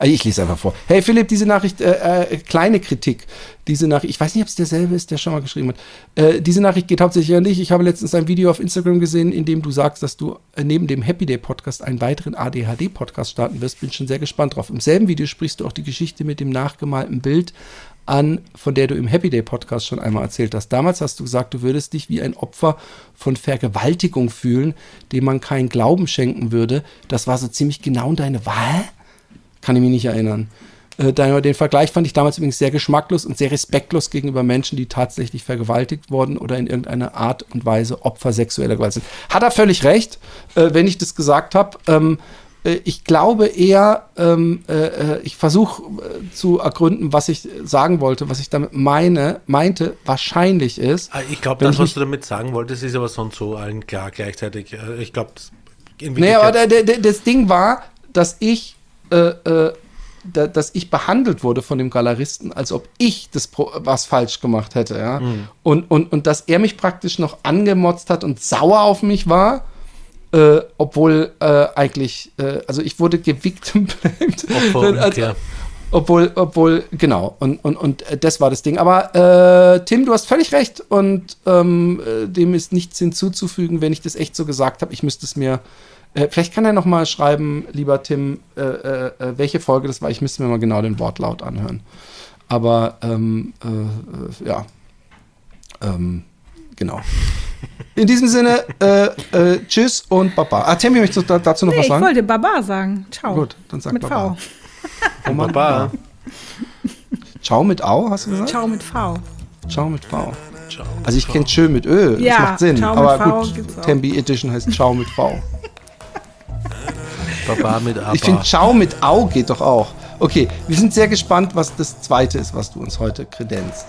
Also ich lese einfach vor. Hey Philipp, diese Nachricht, äh, äh, kleine Kritik. Diese Nachricht, ich weiß nicht, ob es derselbe ist, der schon mal geschrieben hat. Äh, diese Nachricht geht hauptsächlich an dich. Ich habe letztens ein Video auf Instagram gesehen, in dem du sagst, dass du äh, neben dem Happy Day Podcast einen weiteren ADHD-Podcast starten wirst. Bin schon sehr gespannt drauf. Im selben Video sprichst du auch die Geschichte mit dem nachgemalten Bild an, von der du im Happy Day Podcast schon einmal erzählt hast. Damals hast du gesagt, du würdest dich wie ein Opfer von Vergewaltigung fühlen, dem man keinen Glauben schenken würde. Das war so ziemlich genau deine Wahl. Kann ich mich nicht erinnern. Äh, den Vergleich fand ich damals übrigens sehr geschmacklos und sehr respektlos gegenüber Menschen, die tatsächlich vergewaltigt wurden oder in irgendeiner Art und Weise Opfer sexueller Gewalt sind. Hat er völlig recht, äh, wenn ich das gesagt habe. Ähm, äh, ich glaube eher, ähm, äh, ich versuche äh, zu ergründen, was ich sagen wollte, was ich damit meine, meinte, wahrscheinlich ist. Ah, ich glaube, das, was du damit sagen wolltest, ist aber sonst so allen klar gleichzeitig. Ich glaube, naja, aber das Ding war, dass ich äh, da, dass ich behandelt wurde von dem Galeristen, als ob ich das was falsch gemacht hätte, ja. Mhm. Und, und, und dass er mich praktisch noch angemotzt hat und sauer auf mich war äh, obwohl äh, eigentlich, äh, also ich wurde gewictimt. also, ja. Obwohl, obwohl, genau, und, und, und das war das Ding. Aber äh, Tim, du hast völlig recht und ähm, äh, dem ist nichts hinzuzufügen, wenn ich das echt so gesagt habe. Ich müsste es mir, äh, vielleicht kann er noch mal schreiben, lieber Tim, welche Folge das war. Ich müsste mir mal genau den Wortlaut anhören. Aber ähm, ja, ähm, genau. In diesem Sinne, äh, äh, tschüss und Baba. Ah, Temmi, möchtest du dazu noch nee, was sagen? Ich wollte Baba sagen. Ciao. Gut, dann sag mit Baba. V. Oh Baba. Ciao mit Au, hast du gesagt? Ciao mit V. Ciao mit V. Ciao also ich kenne Tschö mit Ö, ja, das macht Sinn. Ciao aber gut, Tembi Edition heißt Ciao mit V. Baba mit A. Ich finde Ciao mit Au geht doch auch. Okay, wir sind sehr gespannt, was das zweite ist, was du uns heute kredenzt.